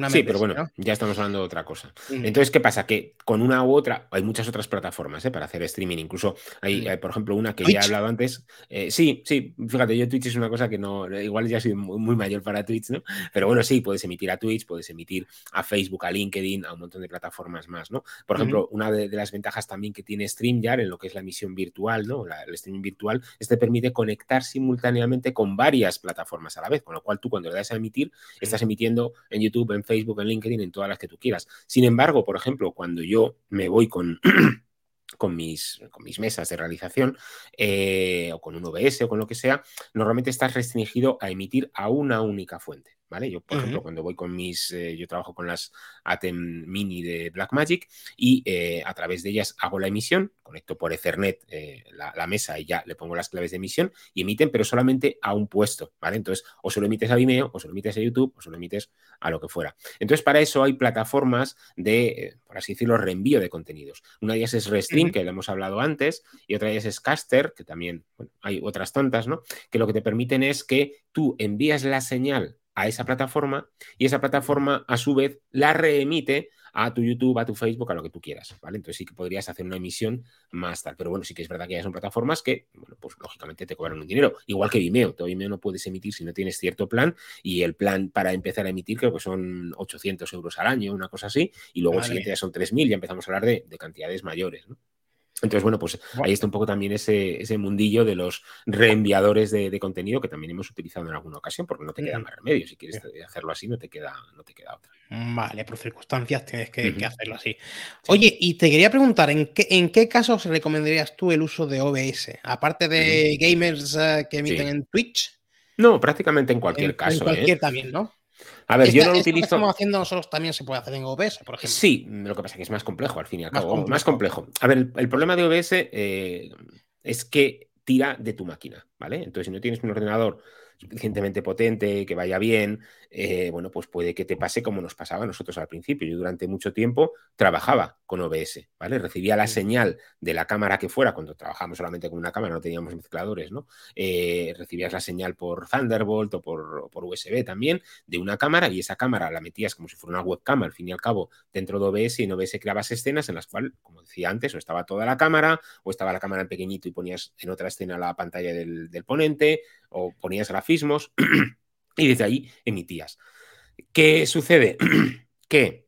sí, pero bueno, ya estamos hablando de otra cosa. Entonces, ¿qué pasa? Que con una u otra, hay muchas otras plataformas ¿eh? para hacer streaming. Incluso hay, por ejemplo, una que ya he hablado antes. Eh, sí, sí, fíjate, yo Twitch es una cosa que no, igual ya soy muy, mayor para Twitch, ¿no? Pero bueno, sí, puedes emitir a Twitch, puedes emitir a Facebook, a LinkedIn, a un montón de plataformas más, ¿no? Por ejemplo, una de, las ventajas también que tiene StreamYard en lo que es la emisión virtual, ¿no? el streaming virtual, este permite conectar simultáneamente con varias plataformas a la vez, con lo cual tú cuando le das a emitir, estás emitiendo en YouTube, en Facebook, en LinkedIn, en todas las que tú quieras. Sin embargo, por ejemplo, cuando yo me voy con... con mis, con mis mesas de realización eh, o con un OBS o con lo que sea, normalmente estás restringido a emitir a una única fuente. ¿Vale? Yo, por ejemplo, cuando voy con mis, eh, yo trabajo con las ATEM Mini de Blackmagic y eh, a través de ellas hago la emisión, conecto por Ethernet eh, la, mesa y ya le pongo las claves de emisión y emiten, pero solamente a un puesto, ¿vale? Entonces, o se lo emites a Vimeo, o se lo emites a YouTube, o se lo emites a lo que fuera. Entonces, para eso hay plataformas de, por así decirlo, reenvío de contenidos. Una de ellas es Restream, que lo hemos hablado antes, y otra de ellas es Caster, que también hay otras tantas, ¿no? Que lo que te permiten es que tú envías la señal a esa plataforma y esa plataforma a su vez la reemite a tu YouTube, a tu Facebook, a lo que tú quieras, ¿vale? Entonces sí que podrías hacer una emisión más tal, pero bueno, sí que es verdad que ya son plataformas que, bueno, pues lógicamente te cobran un dinero, igual que Vimeo, todo Vimeo no puedes emitir si no tienes cierto plan y el plan para empezar a emitir creo que son 800 euros al año, una cosa así, y luego el siguiente ya son 3.000, ya empezamos a hablar de, de cantidades mayores, ¿no? Entonces, bueno, pues ahí está un poco también ese, ese mundillo de los reenviadores de, contenido que también hemos utilizado en alguna ocasión, porque no te queda más remedio. Si quieres hacerlo así, no te queda, no te queda otra. Vale, por circunstancias tienes que, hacerlo así. Oye, y te quería preguntar, ¿en qué, ¿en qué casos recomendarías tú el uso de OBS? Aparte de gamers eh, que emiten en Twitch. No, prácticamente en cualquier caso. En cualquier ¿eh? también, ¿no? A ver, yo no lo utilizo. estamos haciendo nosotros también se puede hacer en OBS, por ejemplo. Sí, lo que pasa es que es más complejo al fin y al cabo. Más complejo. A ver, el, problema de OBS eh, es que tira de tu máquina, ¿vale? Entonces, si no tienes un ordenador suficientemente potente, que vaya bien, eh, bueno, pues puede que te pase como nos pasaba a nosotros al principio. Yo durante mucho tiempo trabajaba con OBS, ¿vale? Recibía la señal de la cámara que fuera, cuando trabajábamos solamente con una cámara, no teníamos mezcladores, ¿no? Eh, recibías la señal por Thunderbolt o por, por, USB también de una cámara y esa cámara la metías como si fuera una webcam, al fin y al cabo, dentro de OBS y en OBS creabas escenas en las cuales, como decía antes, o estaba toda la cámara o estaba la cámara en pequeñito y ponías en otra escena la pantalla del, del ponente o ponías grafismos y desde ahí emitías. ¿Qué sucede? que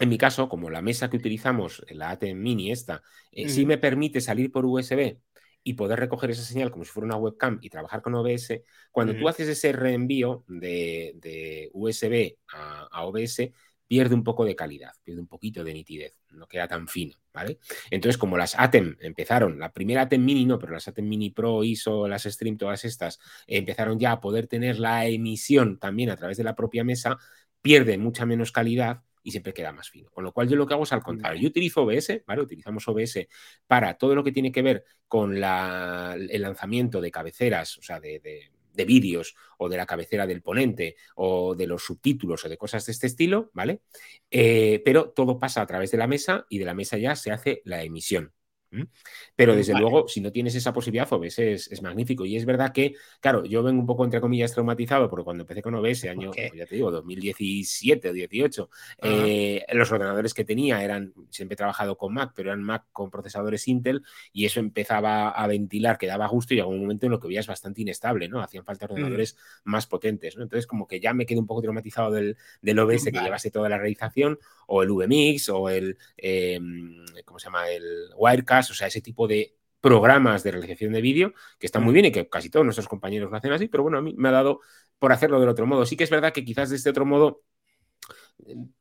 en mi caso, como la mesa que utilizamos, la ATEM Mini esta, eh, sí me permite salir por USB y poder recoger esa señal como si fuera una webcam y trabajar con OBS, cuando tú haces ese reenvío de, USB a, a, OBS, pierde un poco de calidad, pierde un poquito de nitidez, no queda tan fino, ¿vale? Entonces, como las ATEM empezaron, la primera ATEM Mini no, pero las ATEM Mini Pro, ISO, las Stream, todas estas, empezaron ya a poder tener la emisión también a través de la propia mesa, pierde mucha menos calidad y siempre queda más fino. Con lo cual yo lo que hago es al contrario. Yo utilizo OBS, ¿vale? Utilizamos OBS para todo lo que tiene que ver con la, el lanzamiento de cabeceras, o sea, de de vídeos o de la cabecera del ponente o de los subtítulos o de cosas de este estilo, ¿vale? Eh, pero todo pasa a través de la mesa y de la mesa ya se hace la emisión. Pero desde luego, si no tienes esa posibilidad, OBS es, magnífico. Y es verdad que, claro, yo vengo un poco, entre comillas, traumatizado, porque cuando empecé con OBS, año, pues ya te digo, 2017 o 18, eh, los ordenadores que tenía eran, siempre he trabajado con Mac, pero eran Mac con procesadores Intel, y eso empezaba a ventilar, que daba gusto, y llegó un momento en lo que veías bastante inestable, ¿no? Hacían falta ordenadores más potentes, ¿no? Entonces, como que ya me quedé un poco traumatizado del, del OBS que llevase toda la realización, o el VMix, o el, em, ¿cómo se llama? El Wirecast, o sea, ese tipo de programas de realización de vídeo que están muy bien y que casi todos nuestros compañeros lo hacen así, pero bueno, a mí me ha dado por hacerlo del otro modo. Sí que es verdad que quizás de este otro modo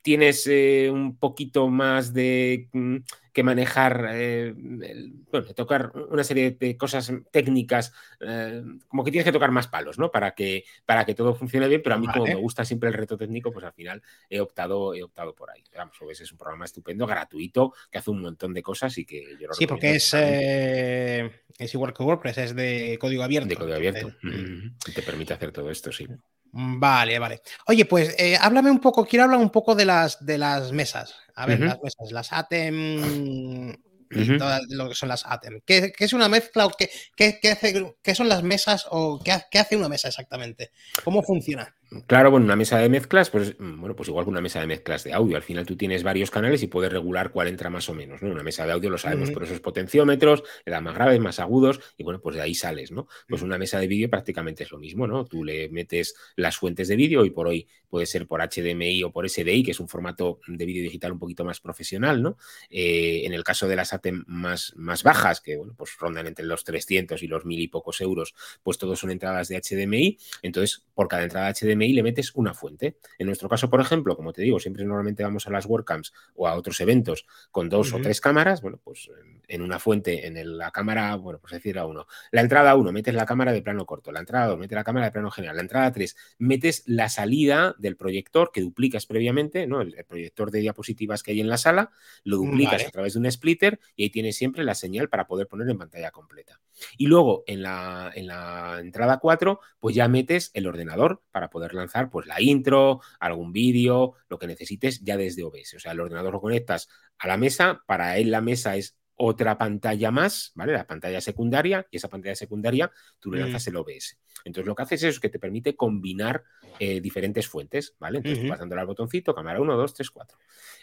tienes eh, un poquito más de mm, que manejar, eh, bueno, tocar una serie de cosas técnicas, eh, como que tienes que tocar más palos, ¿no? Para que, para que todo funcione bien, pero a mí como me gusta siempre el reto técnico, pues al final he optado, he optado por ahí. Vamos, OBS es un programa estupendo, gratuito, que hace un montón de cosas y que yo lo Sí, porque es, es igual que WordPress, es de código abierto. De código abierto. Y te permite hacer todo esto, sí. Vale, vale. Oye, pues eh, háblame un poco, quiero hablar un poco de las, de las mesas. A ver, las mesas, las ATEM y todo lo que son las ATEM. ¿Qué, es una mezcla o qué, qué, son las mesas o qué, qué hace una mesa exactamente? ¿Cómo funciona? Claro, bueno, una mesa de mezclas, pues mm, bueno, pues igual que una mesa de mezclas de audio. Al final tú tienes varios canales y puedes regular cuál entra más o menos, ¿no? Una mesa de audio lo sabemos por esos potenciómetros, le da más graves, más agudos, y bueno, pues de ahí sales, ¿no? Pues una mesa de vídeo prácticamente es lo mismo, ¿no? Tú le metes las fuentes de vídeo y por hoy puede ser por HDMI o por SDI, que es un formato de vídeo digital un poquito más profesional, ¿no? Eh, en el caso de las ATEM más, más bajas, que bueno, pues rondan entre los 300 y los mil y pocos euros, pues todos son entradas de HDMI. Entonces, por cada entrada HDMI le metes una fuente. En nuestro caso, por ejemplo, como te digo, siempre normalmente vamos a las WordCamps o a otros eventos con dos o tres cámaras, bueno, pues en una fuente, en la cámara, bueno, pues decir a uno, la entrada 1, metes la cámara de plano corto, la entrada 2, metes la cámara de plano general, la entrada 3, metes la salida del proyector que duplicas previamente, ¿no? El, proyector de diapositivas que hay en la sala, lo duplicas a través de un splitter y ahí tienes siempre la señal para poder poner en pantalla completa. Y luego en la, en la entrada 4, pues ya metes el ordenador para poder lanzar pues la intro, algún vídeo, lo que necesites ya desde OBS. O sea, el ordenador lo conectas a la mesa, para él la mesa es otra pantalla más, ¿vale? La pantalla secundaria, y esa pantalla secundaria tú le lanzas mm. el OBS. Entonces lo que haces es que te permite combinar eh, diferentes fuentes, ¿vale? Entonces vas dándole al botoncito, cámara 1, 2, 3, 4.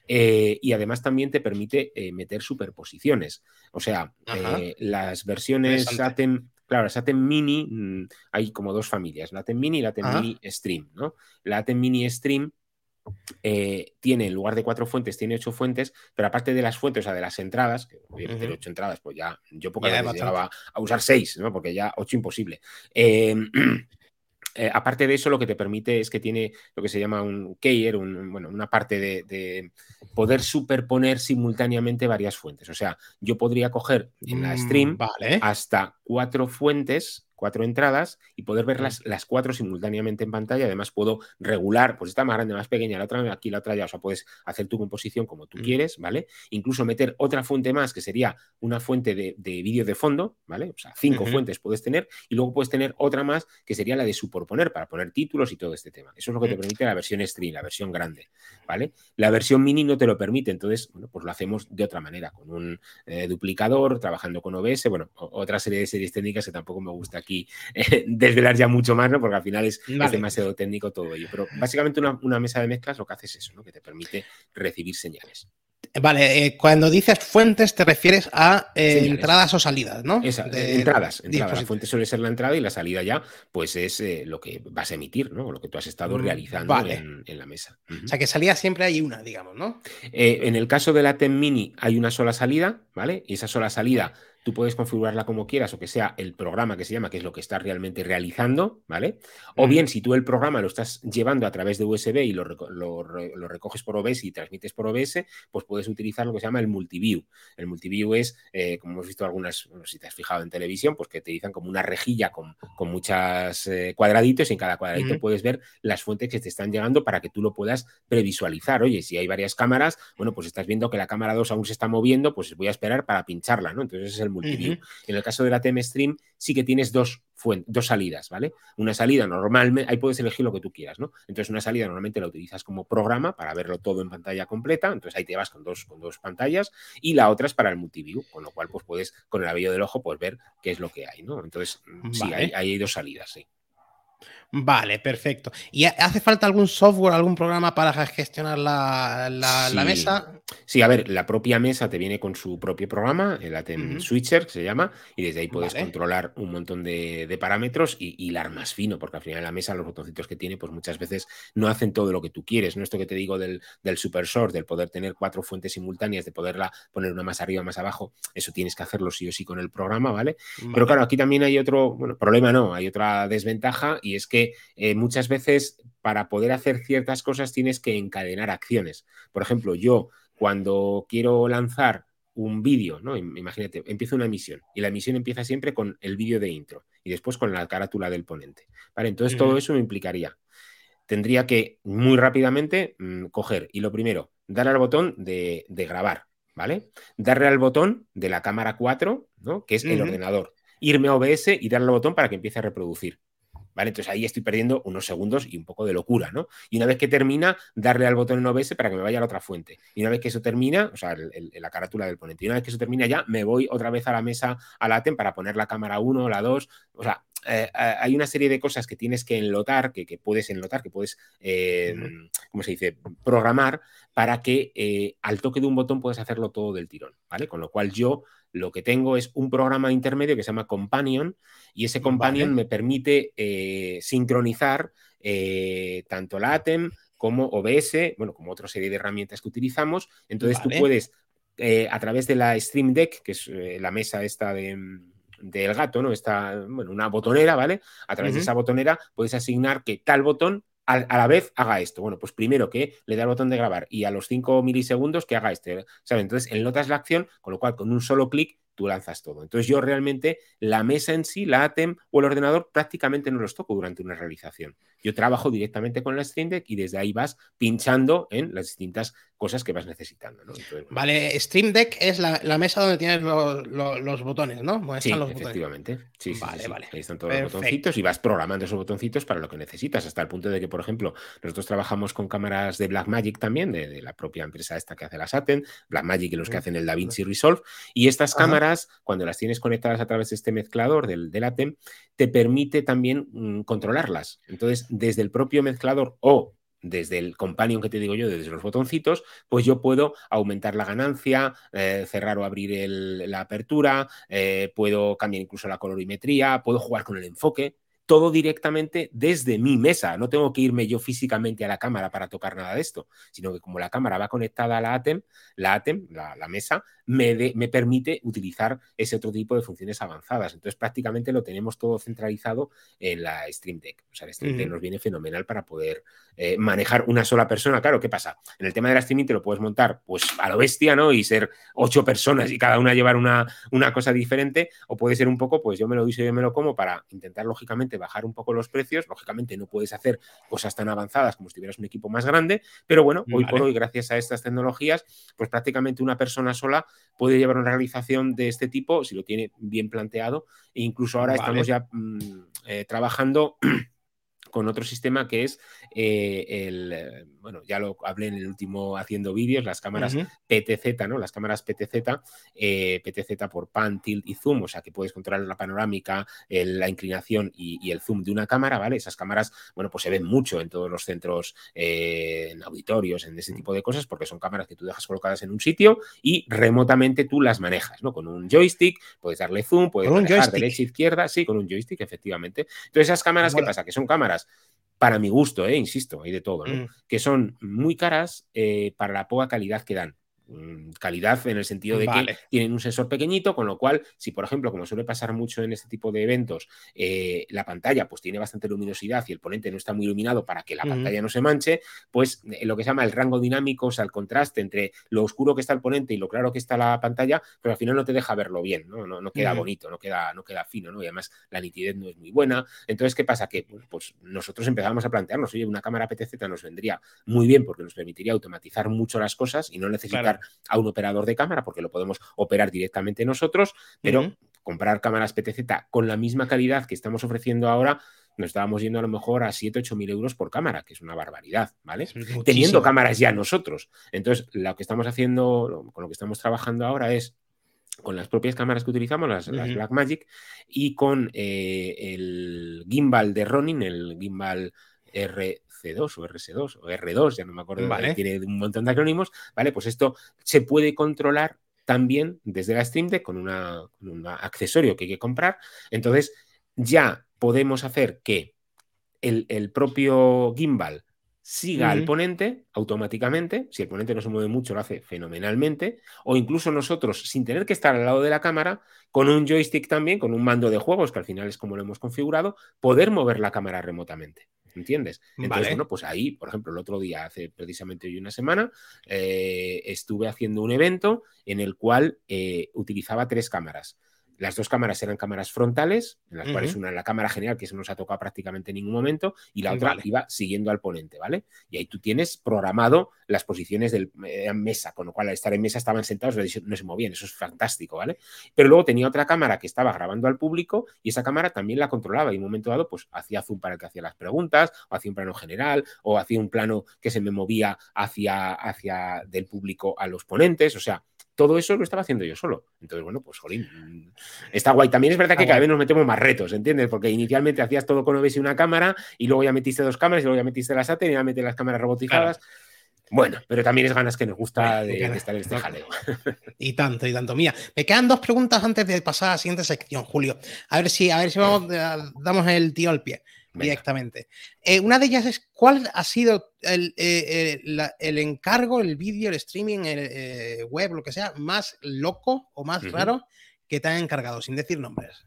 y además también te permite eh, meter superposiciones. O sea, eh, las versiones ATEM, claro, las ATEM Mini, mm, hay como dos familias, la ATEM Mini y la ATEM Mini Stream, ¿no? La ATEM Mini Stream eh, tiene, en lugar de cuatro fuentes, tiene ocho fuentes, pero aparte de las fuentes, o sea, de las entradas, que voy a meter ocho entradas, pues ya yo pocas veces llegaba a usar seis, ¿no? Porque ya ocho imposible. Eh, eh, aparte de eso, lo que te permite es que tiene lo que se llama un keyer, bueno, una parte de, poder superponer simultáneamente varias fuentes. O sea, yo podría coger en la mm, stream hasta cuatro fuentes cuatro entradas y poder verlas las cuatro simultáneamente en pantalla. Además, puedo regular, pues esta más grande, más pequeña, la otra aquí, la otra ya. O sea, puedes hacer tu composición como tú mm. quieres, ¿vale? Incluso meter otra fuente más, que sería una fuente de, vídeo de fondo, ¿vale? O sea, cinco fuentes puedes tener y luego puedes tener otra más que sería la de superponer para poner títulos y todo este tema. Eso es lo que te mm. permite la versión stream, la versión grande, ¿vale? La versión mini no te lo permite, entonces, bueno, pues lo hacemos de otra manera, con un eh, duplicador, trabajando con OBS, bueno, otra serie de series técnicas que tampoco me gusta aquí eh, desvelar ya mucho más, ¿no? Porque al final es, demasiado técnico todo ello. Pero básicamente una, una, mesa de mezclas lo que hace es eso, ¿no? Que te permite recibir señales. Vale, eh, cuando dices fuentes te refieres a eh, entradas o salidas, ¿no? entradas, La fuente suele ser la entrada y la salida ya, pues es lo que vas a emitir, ¿no? Lo que tú has estado mm, realizando en, la mesa. O sea, que salida siempre hay una, digamos, ¿no? en el caso de la TEM Mini hay una sola salida, ¿vale? Y esa sola salida Tú puedes configurarla como quieras o que sea el programa que se llama, que es lo que estás realmente realizando, ¿vale? O bien, si tú el programa lo estás llevando a través de USB y lo, recoges por OBS y transmites por OBS, pues puedes utilizar lo que se llama el multiview. El multiview es, eh, como hemos visto algunas, si te has fijado en televisión, pues que te dicen como una rejilla con, con muchos eh, cuadraditos y en cada cuadradito puedes ver las fuentes que te están llegando para que tú lo puedas previsualizar. Oye, si hay varias cámaras, bueno, pues estás viendo que la cámara 2 aún se está moviendo, pues voy a esperar para pincharla, ¿no? Entonces es el multiview. En el caso de la TM Stream, sí que tienes dos, dos salidas, ¿vale? Una salida normalmente, ahí puedes elegir lo que tú quieras, ¿no? Entonces, una salida normalmente la utilizas como programa para verlo todo en pantalla completa, entonces ahí te vas con dos, con dos pantallas, y la otra es para el multiview, con lo cual, pues puedes, con el avillo del ojo, pues ver qué es lo que hay, ¿no? Entonces, sí, hay, hay dos salidas, sí. Vale, perfecto. ¿Y hace falta algún software, algún programa para gestionar la, mesa? Sí, a ver, la propia mesa te viene con su propio programa, el ATEM Switcher, que se llama, y desde ahí puedes controlar un montón de, parámetros y hilar más fino, porque al final la mesa, los botoncitos que tiene, pues muchas veces no hacen todo lo que tú quieres. No esto que te digo del, del super short, del poder tener cuatro fuentes simultáneas, de poderla poner una más arriba, más abajo, eso tienes que hacerlo sí o sí con el programa, ¿vale? vale. Pero claro, aquí también hay otro, bueno, problema no, hay otra desventaja y es que eh, muchas veces para poder hacer ciertas cosas tienes que encadenar acciones. Por ejemplo, yo cuando quiero lanzar un vídeo, ¿no? Imagínate, empiezo una emisión y la emisión empieza siempre con el vídeo de intro y después con la carátula del ponente. ¿vale? Entonces todo eso me implicaría. Tendría que muy rápidamente mm, coger y lo primero, dar al botón de, grabar, ¿vale? Darle al botón de la cámara 4, ¿no? Que es el ordenador. Irme a OBS y darle al botón para que empiece a reproducir. Entonces ahí estoy perdiendo unos segundos y un poco de locura, ¿no? Y una vez que termina, darle al botón en OBS para que me vaya a la otra fuente. Y una vez que eso termina, o sea, la carátula del ponente, y una vez que eso termina ya, me voy otra vez a la mesa, a la ATEM para poner la cámara 1, la 2, o sea, eh, eh, hay una serie de cosas que tienes que enlotar, que, puedes enlotar, que puedes, eh, ¿cómo se dice?, programar para que al toque de un botón puedas hacerlo todo del tirón, ¿vale? Con lo cual yo lo que tengo es un programa intermedio que se llama Companion y ese Companion me permite sincronizar tanto la ATEM como OBS, bueno, como otra serie de herramientas que utilizamos. Entonces tú puedes, a través de la Stream Deck, que es la mesa esta de del gato, ¿no? Está, bueno, una botonera, ¿vale? A través de esa botonera puedes asignar que tal botón a, la vez haga esto. Bueno, pues primero que le da el botón de grabar y a los 5 milisegundos que haga este. ¿sabes? Entonces, él notas la acción, con lo cual con un solo clic tú lanzas todo. Entonces yo realmente la mesa en sí, la ATEM o el ordenador prácticamente no los toco durante una realización. Yo trabajo directamente con la Stream Deck y desde ahí vas pinchando en las distintas cosas que vas necesitando. vale, Stream Deck es la, mesa donde tienes los, botones, ¿no? sí, efectivamente. Sí, vale, vale. Ahí están todos los botoncitos y vas programando esos botoncitos para lo que necesitas, hasta el punto de que, por ejemplo, nosotros trabajamos con cámaras de Blackmagic también, de, la propia empresa esta que hace la SATEM, Blackmagic y los que hacen el DaVinci Resolve, y estas cámaras, cuando las tienes conectadas a través de este mezclador del, del ATEM, te permite también mm, controlarlas. Entonces, desde el propio mezclador o desde el companion que te digo yo, desde los botoncitos, pues yo puedo aumentar la ganancia, eh, cerrar o abrir la apertura, eh, puedo cambiar incluso la colorimetría, puedo jugar con el enfoque todo directamente desde mi mesa. No tengo que irme yo físicamente a la cámara para tocar nada de esto, sino que como la cámara va conectada a la ATEM, la ATEM, la, mesa, me, me, permite utilizar ese otro tipo de funciones avanzadas. Entonces prácticamente lo tenemos todo centralizado en la Stream Deck. O sea, el Stream Deck nos viene fenomenal para poder eh, manejar una sola persona. Claro, ¿qué pasa? En el tema de la streaming te lo puedes montar pues a lo bestia, ¿no? Y ser ocho personas y cada una llevar una, una cosa diferente, o puede ser un poco, pues yo me lo y yo me lo como para intentar lógicamente bajar un poco los precios. Lógicamente no puedes hacer cosas tan avanzadas como si tuvieras un equipo más grande, pero bueno, hoy por hoy, gracias a estas tecnologías, pues prácticamente una persona sola puede llevar una realización de este tipo si lo tiene bien planteado. E incluso ahora estamos ya mm, eh, trabajando con otro sistema que es eh, el, eh, bueno, ya lo hablé en el último haciendo vídeos, las cámaras PTZ, ¿no? Las cámaras PTZ, eh, PTZ por pan, tilt y zoom, o sea que puedes controlar la panorámica, la inclinación y, el zoom de una cámara, ¿vale? Esas cámaras, bueno, pues se ven mucho en todos los centros, en auditorios, en ese tipo de cosas, porque son cámaras que tú dejas colocadas en un sitio y remotamente tú las manejas, ¿no? Con un joystick, puedes darle zoom, puedes manejar derecha, izquierda, sí, con un joystick, efectivamente. Entonces, esas cámaras, ¿qué pasa? Que son cámaras para mi gusto, eh, insisto, hay de todo, mm. que son muy caras eh, para la poca calidad que dan. Mm, calidad en el sentido de que tienen un sensor pequeñito, con lo cual, si por ejemplo, como suele pasar mucho en este tipo de eventos, eh, la pantalla pues tiene bastante luminosidad y el ponente no está muy iluminado para que la pantalla no se manche, pues eh, lo que se llama el rango dinámico, o sea, el contraste entre lo oscuro que está el ponente y lo claro que está la pantalla, pero al final no te deja verlo bien, no, no, queda bonito, no queda, no queda fino, ¿no? Y además la nitidez no es muy buena. Entonces, ¿qué pasa? Que pues nosotros empezamos a plantearnos, oye, una cámara PTZ nos vendría muy bien porque nos permitiría automatizar mucho las cosas y no necesitar a un operador de cámara porque lo podemos operar directamente nosotros, pero comprar cámaras PTZ con la misma calidad que estamos ofreciendo ahora, nos estábamos yendo a lo mejor a 7, 8 mil euros por cámara, que es una barbaridad, ¿vale? Teniendo cámaras ya nosotros. Entonces, lo que estamos haciendo, con lo que estamos trabajando ahora es con las propias cámaras que utilizamos, las, Blackmagic, y con eh, el gimbal de Ronin, el gimbal RC2 o RS2 o R2, ya no me acuerdo, vale. tiene un montón de acrónimos, ¿vale? Pues esto se puede controlar también desde la Stream Deck con, un accesorio que hay que comprar. Entonces, ya podemos hacer que el, propio gimbal siga al ponente automáticamente. Si el ponente no se mueve mucho, lo hace fenomenalmente. O incluso nosotros, sin tener que estar al lado de la cámara, con un joystick también, con un mando de juegos, que al final es como lo hemos configurado, poder mover la cámara remotamente. ¿Entiendes? Entonces, bueno, pues ahí, por ejemplo, el otro día, hace precisamente hoy una semana, eh, estuve haciendo un evento en el cual eh, utilizaba tres cámaras. Las dos cámaras eran cámaras frontales, en las cuales una la cámara general, que eso no se ha tocado prácticamente en ningún momento, y la otra iba siguiendo al ponente, ¿vale? Y ahí tú tienes programado las posiciones de eh, mesa, con lo cual al estar en mesa estaban sentados, no se movían, eso es fantástico, ¿vale? Pero luego tenía otra cámara que estaba grabando al público y esa cámara también la controlaba y en un momento dado, pues hacía zoom para el que hacía las preguntas, o hacía un plano general, o hacía un plano que se me movía hacia, hacia del público a los ponentes, o sea, todo eso lo estaba haciendo yo solo. Entonces, bueno, pues jolín, mm, está guay. También es verdad que cada vez nos metemos más retos, ¿entiendes? Porque inicialmente hacías todo con OBS y una cámara, y luego ya metiste dos cámaras, y luego ya metiste la SAT y ya metiste las cámaras robotizadas. Bueno, pero también es ganas que nos gusta de, estar en este jaleo. Y tanto, y tanto. Mira, me quedan dos preguntas antes de pasar a la siguiente sección, Julio. A ver si, a ver si vamos, eh, damos el tío al pie directamente. Eh, una de ellas es cuál ha sido el, eh, eh, el encargo, el vídeo, el streaming, el web, lo que sea, más loco o más raro que te han encargado, sin decir nombres.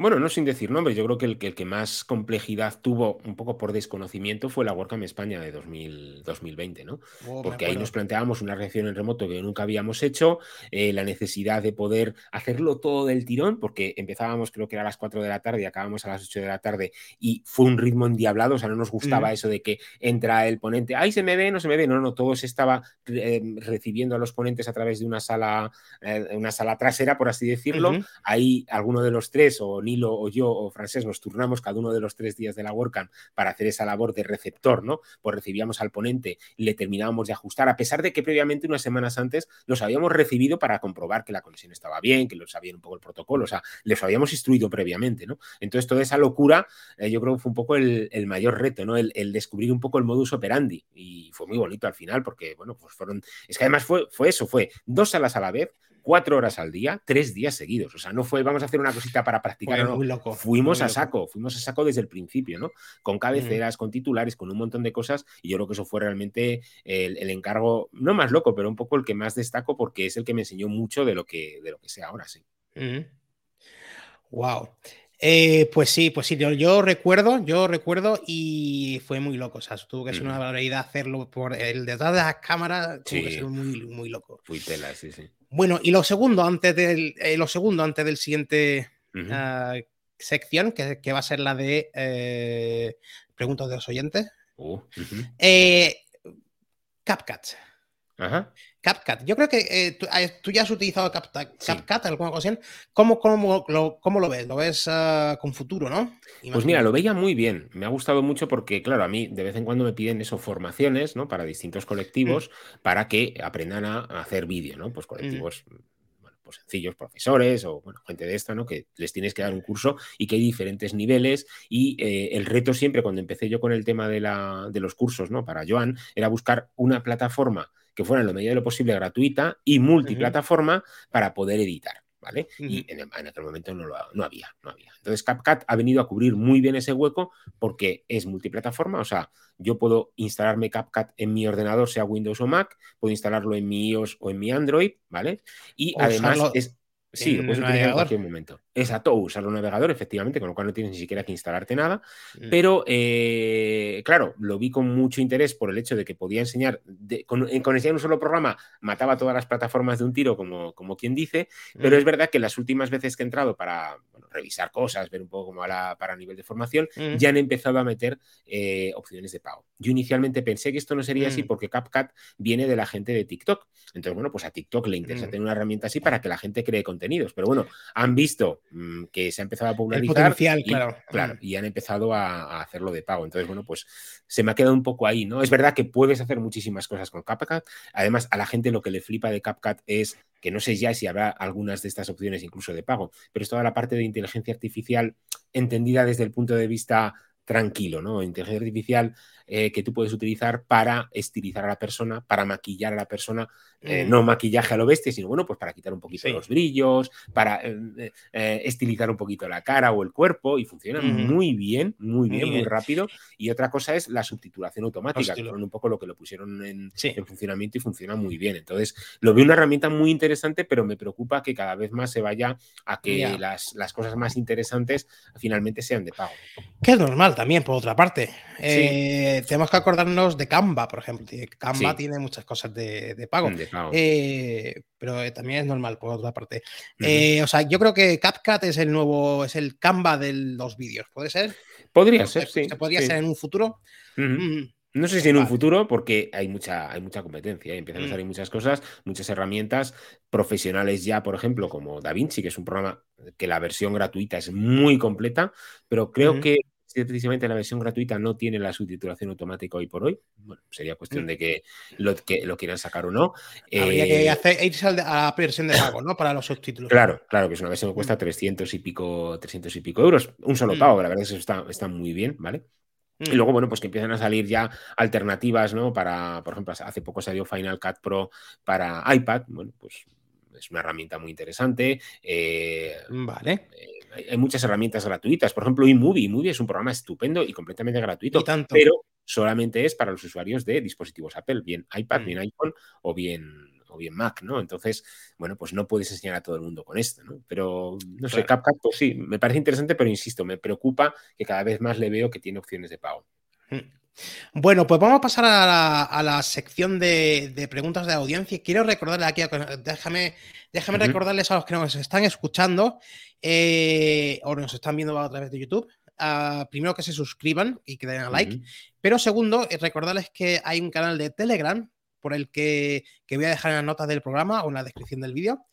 Bueno, no sin decir nombres, yo creo que el, que el, que más complejidad tuvo, un poco por desconocimiento, fue la WordCamp España de 2020, ¿no? Oh, Porque ahí nos planteábamos una reacción en remoto que nunca habíamos hecho, eh, la necesidad de poder hacerlo todo del tirón, porque empezábamos creo que era a las 4 de la tarde y acabamos a las 8 de la tarde y fue un ritmo endiablado, o sea, no nos gustaba eso de que entra el ponente, ay, se me ve, no se me ve, no, no, todo se estaba eh, recibiendo a los ponentes a través de una sala, eh, una sala trasera, por así decirlo, ahí alguno de los tres o o yo o Francés nos turnamos cada uno de los tres días de la WordCamp para hacer esa labor de receptor, ¿no? Pues recibíamos al ponente le terminábamos de ajustar, a pesar de que previamente, unas semanas antes, los habíamos recibido para comprobar que la conexión estaba bien, que lo sabían un poco el protocolo, o sea, les habíamos instruido previamente, ¿no? Entonces, toda esa locura, eh, yo creo que fue un poco el, mayor reto, ¿no? El, descubrir un poco el modus operandi. Y fue muy bonito al final, porque, bueno, pues fueron. Es que además fue, fue eso, fue dos salas a la vez, cuatro horas al día, tres días seguidos. O sea, no fue vamos a hacer una cosita para practicar. no. loco, fuimos a saco, fuimos a saco desde el principio, ¿no? Con cabeceras, con titulares, con un montón de cosas. Y yo creo que eso fue realmente el, encargo, no más loco, pero un poco el que más destaco porque es el que me enseñó mucho de lo que, de lo que sé ahora, sí. Wow. Eh, pues sí, pues sí, yo, recuerdo, yo recuerdo y fue muy loco. O sea, tuvo que ser una barbaridad hacerlo por el detrás de las cámaras, tuvo que ser muy, muy loco. Fui tela, sí, sí. Bueno, y lo segundo antes del, eh, lo segundo antes del siguiente ah, sección, que, va a ser la de eh, preguntas de los oyentes. Uh, CapCut. CapCut. Yo creo que tú, ya has utilizado CapCut, CapCut alguna ocasión. ¿Cómo, cómo, lo, ¿Cómo, lo, ves? Lo ves ah, con futuro, ¿no? Pues mira, lo veía muy bien. Me ha gustado mucho porque, claro, a mí de vez en cuando me piden eso, formaciones, ¿no? Para distintos colectivos, mm. para que aprendan a hacer vídeo, ¿no? Pues mm. Pues sencillos, profesores o bueno, gente de esta, ¿no? Que les tienes que dar un curso y que hay diferentes niveles. Y eh, el reto siempre, cuando empecé yo con el tema de, la, de los cursos, ¿no? Para Joan, era buscar una plataforma que fuera en lo medida de lo posible gratuita y multiplataforma para poder editar. ¿Vale? Y en, aquel momento no, lo, no, había, no había. Entonces CapCut ha venido a cubrir muy bien ese hueco porque es multiplataforma, o sea, yo puedo instalarme CapCut en mi ordenador, sea Windows o Mac, puedo instalarlo en mi iOS o en mi Android, ¿vale? Y además es... Sí, lo puedes utilizar en cualquier momento. Exacto, usar un navegador, efectivamente, con lo cual no tienes ni siquiera que instalarte nada. Mm. Pero, eh, claro, lo vi con mucho interés por el hecho de que podía enseñar, con, enseñar un solo programa, mataba todas las plataformas de un tiro, como, como quien dice. Pero mm. es verdad que las últimas veces que he entrado para revisar cosas, ver un poco cómo la, para nivel de formación, mm. ya han empezado a meter eh, opciones de pago. Yo inicialmente pensé que esto no sería así porque CapCut viene de la gente de TikTok. Entonces, bueno, pues a TikTok le interesa tener una herramienta así para que la gente cree contenidos. Pero bueno, han visto mm, que se ha empezado a popularizar. y, claro. Claro, y han empezado a, hacerlo de pago. Entonces, bueno, pues se me ha quedado un poco ahí, ¿no? Es verdad que puedes hacer muchísimas cosas con CapCut. Además, a la gente lo que le flipa de CapCut es que no sé ya si habrá algunas de estas opciones incluso de pago, pero es toda la parte de inteligencia artificial entendida desde el punto de vista tranquilo, ¿no? Inteligencia artificial eh, que tú puedes utilizar para estilizar a la persona, para maquillar a la persona, eh, mm. no maquillaje a lo bestia, sino bueno, pues para quitar un poquito los brillos, para eh, estilizar un poquito la cara o el cuerpo y funciona muy bien, muy bien, muy, rápido. Y otra cosa es la subtitulación automática, que son un poco lo que lo pusieron en, funcionamiento y funciona muy bien. Entonces, lo veo una herramienta muy interesante, pero me preocupa que cada vez más se vaya a que las, las, cosas más interesantes finalmente sean de pago. Que es normal también, por otra parte tenemos que acordarnos de Canva, por ejemplo. Canva tiene muchas cosas de, pago. Eh, pero eh, también es normal, por otra parte. Eh, o sea, yo creo que CapCut es el nuevo, es el Canva de los vídeos, ¿puede ser? Podría ser, sí. ¿Se podría ser en un futuro? Mm. No sé si en un futuro, porque hay mucha, hay mucha competencia, y empiezan a mm. salir muchas cosas, muchas herramientas profesionales ya, por ejemplo, como DaVinci, que es un programa que la versión gratuita es muy completa, pero creo que si precisamente la versión gratuita no tiene la subtitulación automática hoy por hoy, bueno, sería cuestión mm. de que lo, que lo quieran sacar o no. Habría que eh, hacer, irse a la versión de pago, ¿no? Para los subtítulos. Claro, claro, que es una versión que cuesta 300 mm. y pico, 300 y pico euros. Un solo mm. pago, la verdad es que eso está, está muy bien, ¿vale? Y luego, bueno, pues que empiezan a salir ya alternativas, ¿no? Para, por ejemplo, hace poco salió Final Cut Pro para iPad. Bueno, pues es una herramienta muy interesante. Eh, vale. Hay, muchas herramientas gratuitas. Por ejemplo, eMovie. eMovie es un programa estupendo y completamente gratuito, pero solamente es para los usuarios de dispositivos Apple, bien iPad, mm. bien iPhone o bien, o bien Mac, ¿no? Entonces, bueno, pues no puedes enseñar a todo el mundo con esto, ¿no? Pero, no sé, CapCut, pues sí, me parece interesante, pero insisto, me preocupa que cada vez más le veo que tiene opciones de pago. Hmm. Bueno, pues vamos a pasar a la, sección de, preguntas de audiencia. Quiero recordarle aquí, déjame, déjame recordarles a los que nos están escuchando eh, o nos están viendo a través de YouTube. Primero que se suscriban y que den a like. Pero segundo, eh, recordarles que hay un canal de Telegram por el que, que voy a dejar en las notas del programa o en la descripción del vídeo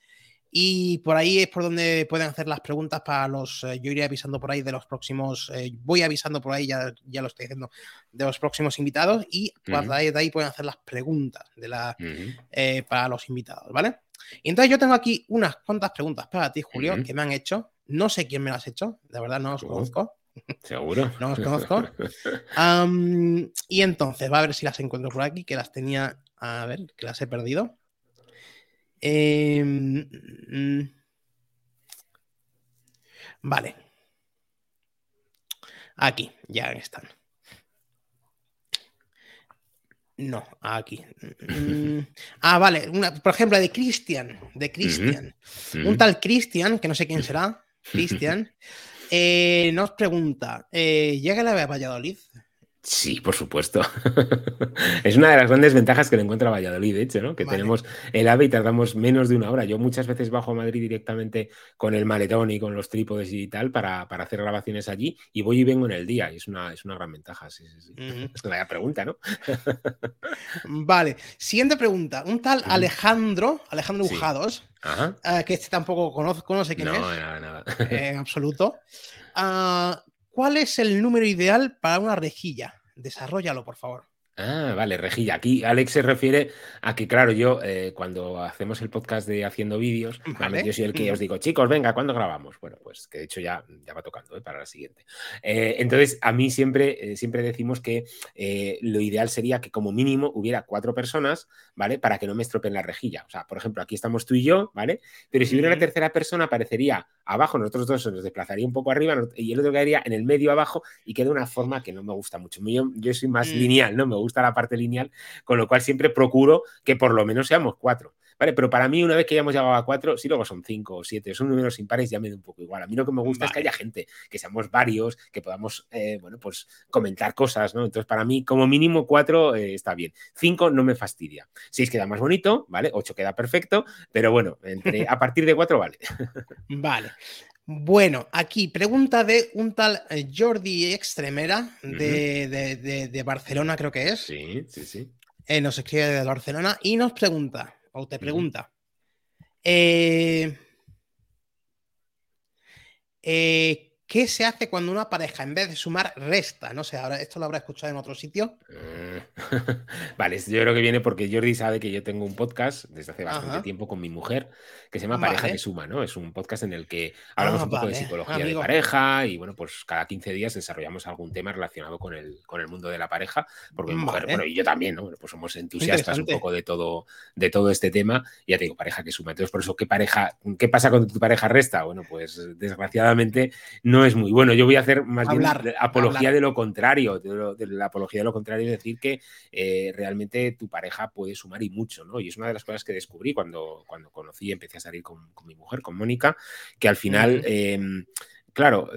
y por ahí es por donde pueden hacer las preguntas para los. Eh, yo iré avisando por ahí de los próximos. Eh, voy avisando por ahí, ya, ya lo estoy diciendo, de los próximos invitados. Y uh ahí, de ahí pueden hacer las preguntas de la, eh, para los invitados, ¿vale? Y entonces yo tengo aquí unas cuantas preguntas para ti, Julio, que me han hecho. No sé quién me las ha hecho, de verdad no os conozco. Seguro. no os conozco. y entonces, va a ver si las encuentro por aquí, que las tenía. A ver, que las he perdido. Em, mm, vale. Aquí, ya están. No, aquí. Mm, ah, vale. por ejemplo, de Cristian. De Cristian. Un tal Cristian, que no sé quién será. Cristian. Eh, nos pregunta: eh, ¿Llega la Valladolid? Sí, por supuesto. es una de las grandes ventajas que le encuentra Valladolid, de hecho, ¿no? Que tenemos el AVE y tardamos menos de una hora. Yo muchas veces bajo a Madrid directamente con el maletón y con los trípodes y tal para, hacer grabaciones allí y voy y vengo en el día. Y es una, es una gran ventaja, sí, sí, sí. Es una pregunta, ¿no? vale. Siguiente pregunta. Un tal Alejandro, Alejandro Bujados, eh, que este tampoco conozco, no sé quién es. No, nada, nada. en absoluto. Ah, ¿Cuál es el número ideal para una rejilla? Desarrollalo, por favor. Ah, vale, rejilla. Aquí Alex se refiere a que, claro, yo eh, cuando hacemos el podcast de haciendo vídeos, yo soy el que os digo, chicos, venga, ¿cuándo grabamos? Bueno, pues que de hecho ya, ya va tocando ¿eh? para la siguiente. Eh, entonces, a mí siempre, siempre decimos que lo ideal sería que como mínimo hubiera cuatro personas, ¿vale? Para que no me estropeen la rejilla. O sea, por ejemplo, aquí estamos tú y yo, ¿vale? Pero si hubiera una tercera persona, aparecería abajo, nosotros dos nos desplazaría un poco arriba y el otro quedaría en el medio abajo y queda una forma que no me gusta mucho. Yo, yo soy más mm. lineal, ¿no? Me gusta gusta la parte lineal, con lo cual siempre procuro que por lo menos seamos cuatro. ¿Vale? Pero para mí, una vez que ya hemos llegado a cuatro, si luego son cinco o siete, son números impares, ya me da un poco igual. A mí lo que me gusta es que haya gente, que seamos varios, que podamos, eh, bueno, pues comentar cosas, ¿no? Entonces, para mí, como mínimo cuatro eh, está bien. Cinco no me fastidia. Seis queda más bonito, ¿vale? Ocho queda perfecto, pero bueno, entre, a partir de cuatro vale. Vale. Bueno, aquí pregunta de un tal eh, Jordi Extremera de, Barcelona, creo que es. Sí, sí, sí. Eh, nos escribe de Barcelona y nos pregunta, o te pregunta, eh, eh ¿Qué se hace cuando una pareja en vez de sumar resta? No sé, ahora esto lo habrá escuchado en otro sitio. Eh, vale, yo creo que viene porque Jordi sabe que yo tengo un podcast desde hace bastante tiempo con mi mujer que se llama Pareja que Suma, ¿no? Es un podcast en el que hablamos ah, un poco de psicología de pareja y bueno, pues cada 15 días desarrollamos algún tema relacionado con el, con el mundo de la pareja, porque mi mujer, bueno, y yo también, ¿no? pues somos entusiastas un poco de todo, de todo este tema. Y ya te digo, pareja que suma. Entonces, por eso, ¿qué pareja, qué pasa cuando tu pareja resta? Bueno, pues desgraciadamente no no es muy bueno. Yo voy a hacer más bien apología de lo contrario. De, la apología de lo contrario es decir que eh, realmente tu pareja puede sumar y mucho, ¿no? Y es una de las cosas que descubrí cuando, cuando conocí y empecé a salir con, mi mujer, con Mónica, que al final. Claro,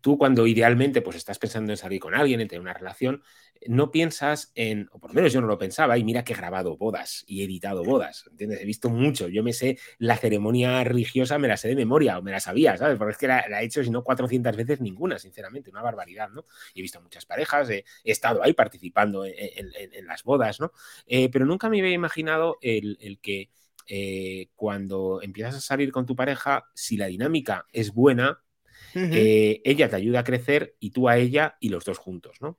tú cuando idealmente pues estás pensando en salir con alguien, en tener una relación, no piensas en, o por lo menos yo no lo pensaba, y mira que he grabado bodas y he editado bodas, ¿entiendes? He visto mucho, yo me sé la ceremonia religiosa, me la sé de memoria o me la sabía, ¿sabes? Porque es que la, he hecho, si no 400 veces, ninguna, sinceramente, una barbaridad, ¿no? He visto muchas parejas, he, estado ahí participando en, las bodas, ¿no? Eh, pero nunca me había imaginado el, que eh, cuando empiezas a salir con tu pareja, si la dinámica es buena, eh, ella te ayuda a crecer y tú a ella y los dos juntos, ¿no?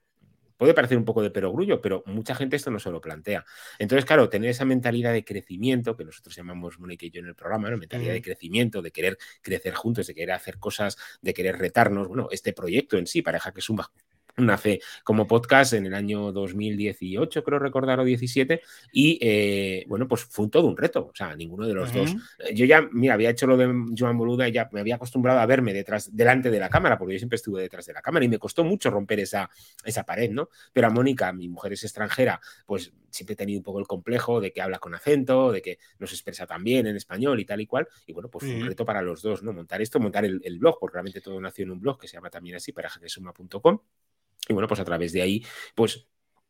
Puede parecer un poco de perogrullo, pero mucha gente esto no se lo plantea. Entonces, claro, tener esa mentalidad de crecimiento, que nosotros llamamos Mónica y yo en el programa, ¿no? mentalidad de crecimiento, de querer crecer juntos, de querer hacer cosas, de querer retarnos, bueno, este proyecto en sí, pareja que suma, nace como podcast en el año 2018, creo recordar, o 17, y eh, bueno, pues fue todo un reto, o sea, ninguno de los dos. Eh, yo ya, mira, había hecho lo de Joan Boluda y ya me había acostumbrado a verme detrás, delante de la cámara, porque yo siempre estuve detrás de la cámara y me costó mucho romper esa, esa pared, ¿no? Pero a Mónica, mi mujer es extranjera, pues siempre he tenido un poco el complejo de que habla con acento, de que no se expresa tan bien en español y tal y cual, y bueno, pues fue un reto para los dos, ¿no? Montar esto, montar el, blog, porque realmente todo nació en un blog que se llama también así, parajesuma.com. Y bueno, pues a través de ahí, pues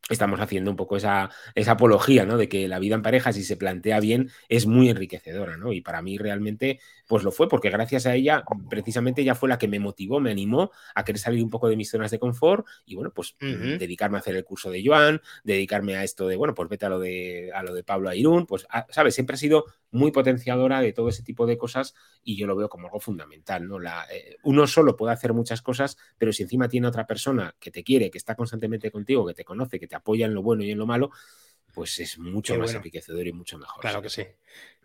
estamos haciendo un poco esa, esa, apología, ¿no? De que la vida en pareja, si se plantea bien, es muy enriquecedora, ¿no? Y para mí realmente, pues lo fue, porque gracias a ella, precisamente ella fue la que me motivó, me animó a querer salir un poco de mis zonas de confort y, bueno, pues dedicarme a hacer el curso de Joan, dedicarme a esto de, bueno, pues vete a lo de, a lo de Pablo Airún, pues, ¿sabes? Siempre ha sido muy potenciadora de todo ese tipo de cosas y yo lo veo como algo fundamental, ¿no? La, eh, uno solo puede hacer muchas cosas, pero si encima tiene otra persona que te quiere, que está constantemente contigo, que te conoce, que te apoya en lo bueno y en lo malo, pues es mucho más enriquecedor y mucho mejor. Claro que sí.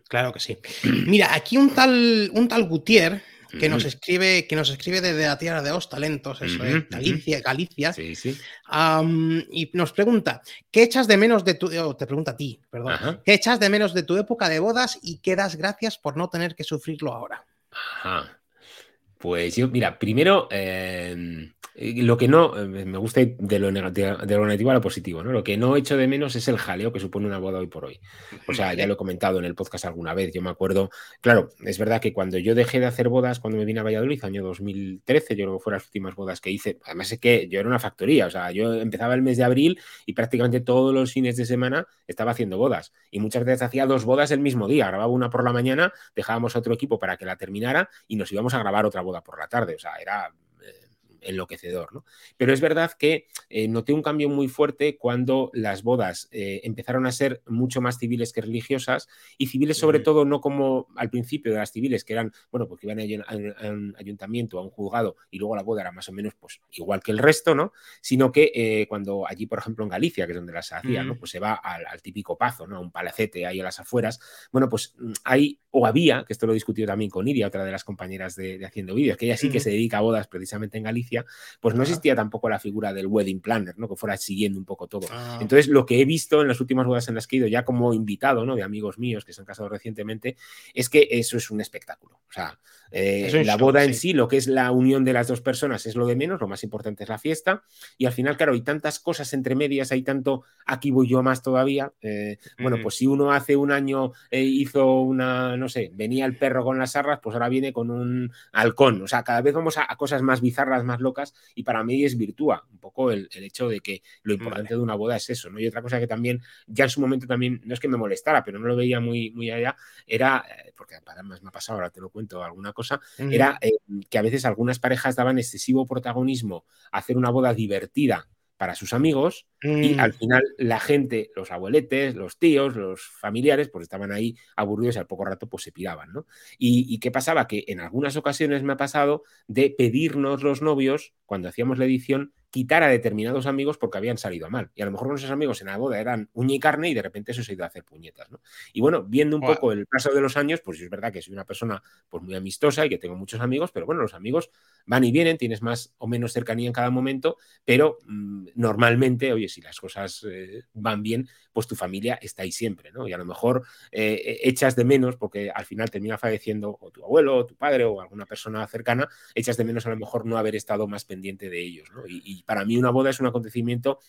Claro que sí. Mira, aquí un tal, un tal Gutier que nos escribe, que nos escribe desde la tierra de los talentos, eso es, Galicia, Galicia. Sí, sí. y nos pregunta, ¿qué echas de menos de tu, oh, te pregunta a ti, perdón, ¿qué echas de menos de tu época de bodas y qué das gracias por no tener que sufrirlo ahora? Ajá. Pues yo, mira, primero, em, lo que no, eh, me gusta de lo, negativo, de lo negativo a lo positivo, ¿no? Lo que no echo de menos es el jaleo que supone una boda hoy por hoy. O sea, ya lo he comentado en el podcast alguna vez, yo me acuerdo, claro, es verdad que cuando yo dejé de hacer bodas, cuando me vine a Valladolid, año 2013, yo creo que fueron las últimas bodas que hice, además es que yo era una factoría, o sea, yo empezaba el mes de abril y prácticamente todos los fines de semana estaba haciendo bodas y muchas veces hacía dos bodas el mismo día, grababa una por la mañana, dejábamos a otro equipo para que la terminara y nos íbamos a grabar otra boda por la tarde, o sea, era enloquecedor. ¿no? Pero es verdad que eh, noté un cambio muy fuerte cuando las bodas eh, empezaron a ser mucho más civiles que religiosas y civiles sobre todo no como al principio de las civiles que eran, bueno, porque iban a, un ayuntamiento, a un juzgado y luego la boda era más o menos pues igual que el resto, ¿no? Sino que eh, cuando allí, por ejemplo, en Galicia, que es donde las hacían, ¿no? Pues se va al, típico pazo, ¿no? A un palacete ahí a las afueras. Bueno, pues mm, hay, o había, que esto lo he discutido también con Iria, otra de las compañeras de, Haciendo Vídeos, que ella sí que se dedica a bodas precisamente en Galicia pues no existía tampoco la figura del wedding planner, ¿no? Que fuera siguiendo un poco todo. Ah. Entonces, lo que he visto en las últimas bodas en las que he ido, ya como invitado, ¿no? De amigos míos que se han casado recientemente, es que eso es un espectáculo. O sea, eh, la boda en sí. lo que es la unión de las dos personas es lo de menos, lo más importante es la fiesta. Y al final, claro, hay tantas cosas entre medias, hay tanto aquí voy yo más todavía. Eh, bueno, pues si uno hace un año eh, hizo una, no sé, venía el perro con las arras, pues ahora viene con un halcón. O sea, cada vez vamos a, cosas más bizarras, más locas, y para mí es virtúa un poco el, hecho de que lo importante de una boda es eso, ¿no? Y otra cosa que también, ya en su momento también, no es que me molestara, pero no lo veía muy, muy allá, era, porque además me ha pasado, ahora te lo cuento, alguna cosa, era eh, que a veces algunas parejas daban excesivo protagonismo a hacer una boda divertida para sus amigos y mm. al final la gente, los abueletes, los tíos, los familiares, pues estaban ahí aburridos y al poco rato pues se piraban, ¿no? Y, qué pasaba? Que en algunas ocasiones me ha pasado de pedirnos los novios, cuando hacíamos la edición, quitar a determinados amigos porque habían salido mal. Y a lo mejor nuestros amigos en la boda eran uña y carne y de repente eso se ha ido a hacer puñetas, ¿no? Y bueno, viendo un poco el paso de los años, pues es verdad que soy una persona pues muy amistosa y que tengo muchos amigos, pero bueno, los amigos van y vienen, tienes más o menos cercanía en cada momento, pero mm, normalmente, oye, si las cosas eh, van bien, pues tu familia está ahí siempre, ¿no? Y a lo mejor eh, echas de menos, porque al final termina falleciendo o tu abuelo, o tu padre, o alguna persona cercana, echas de menos a lo mejor no haber estado más pendiente de ellos, ¿no? Y, para mí una boda es un acontecimiento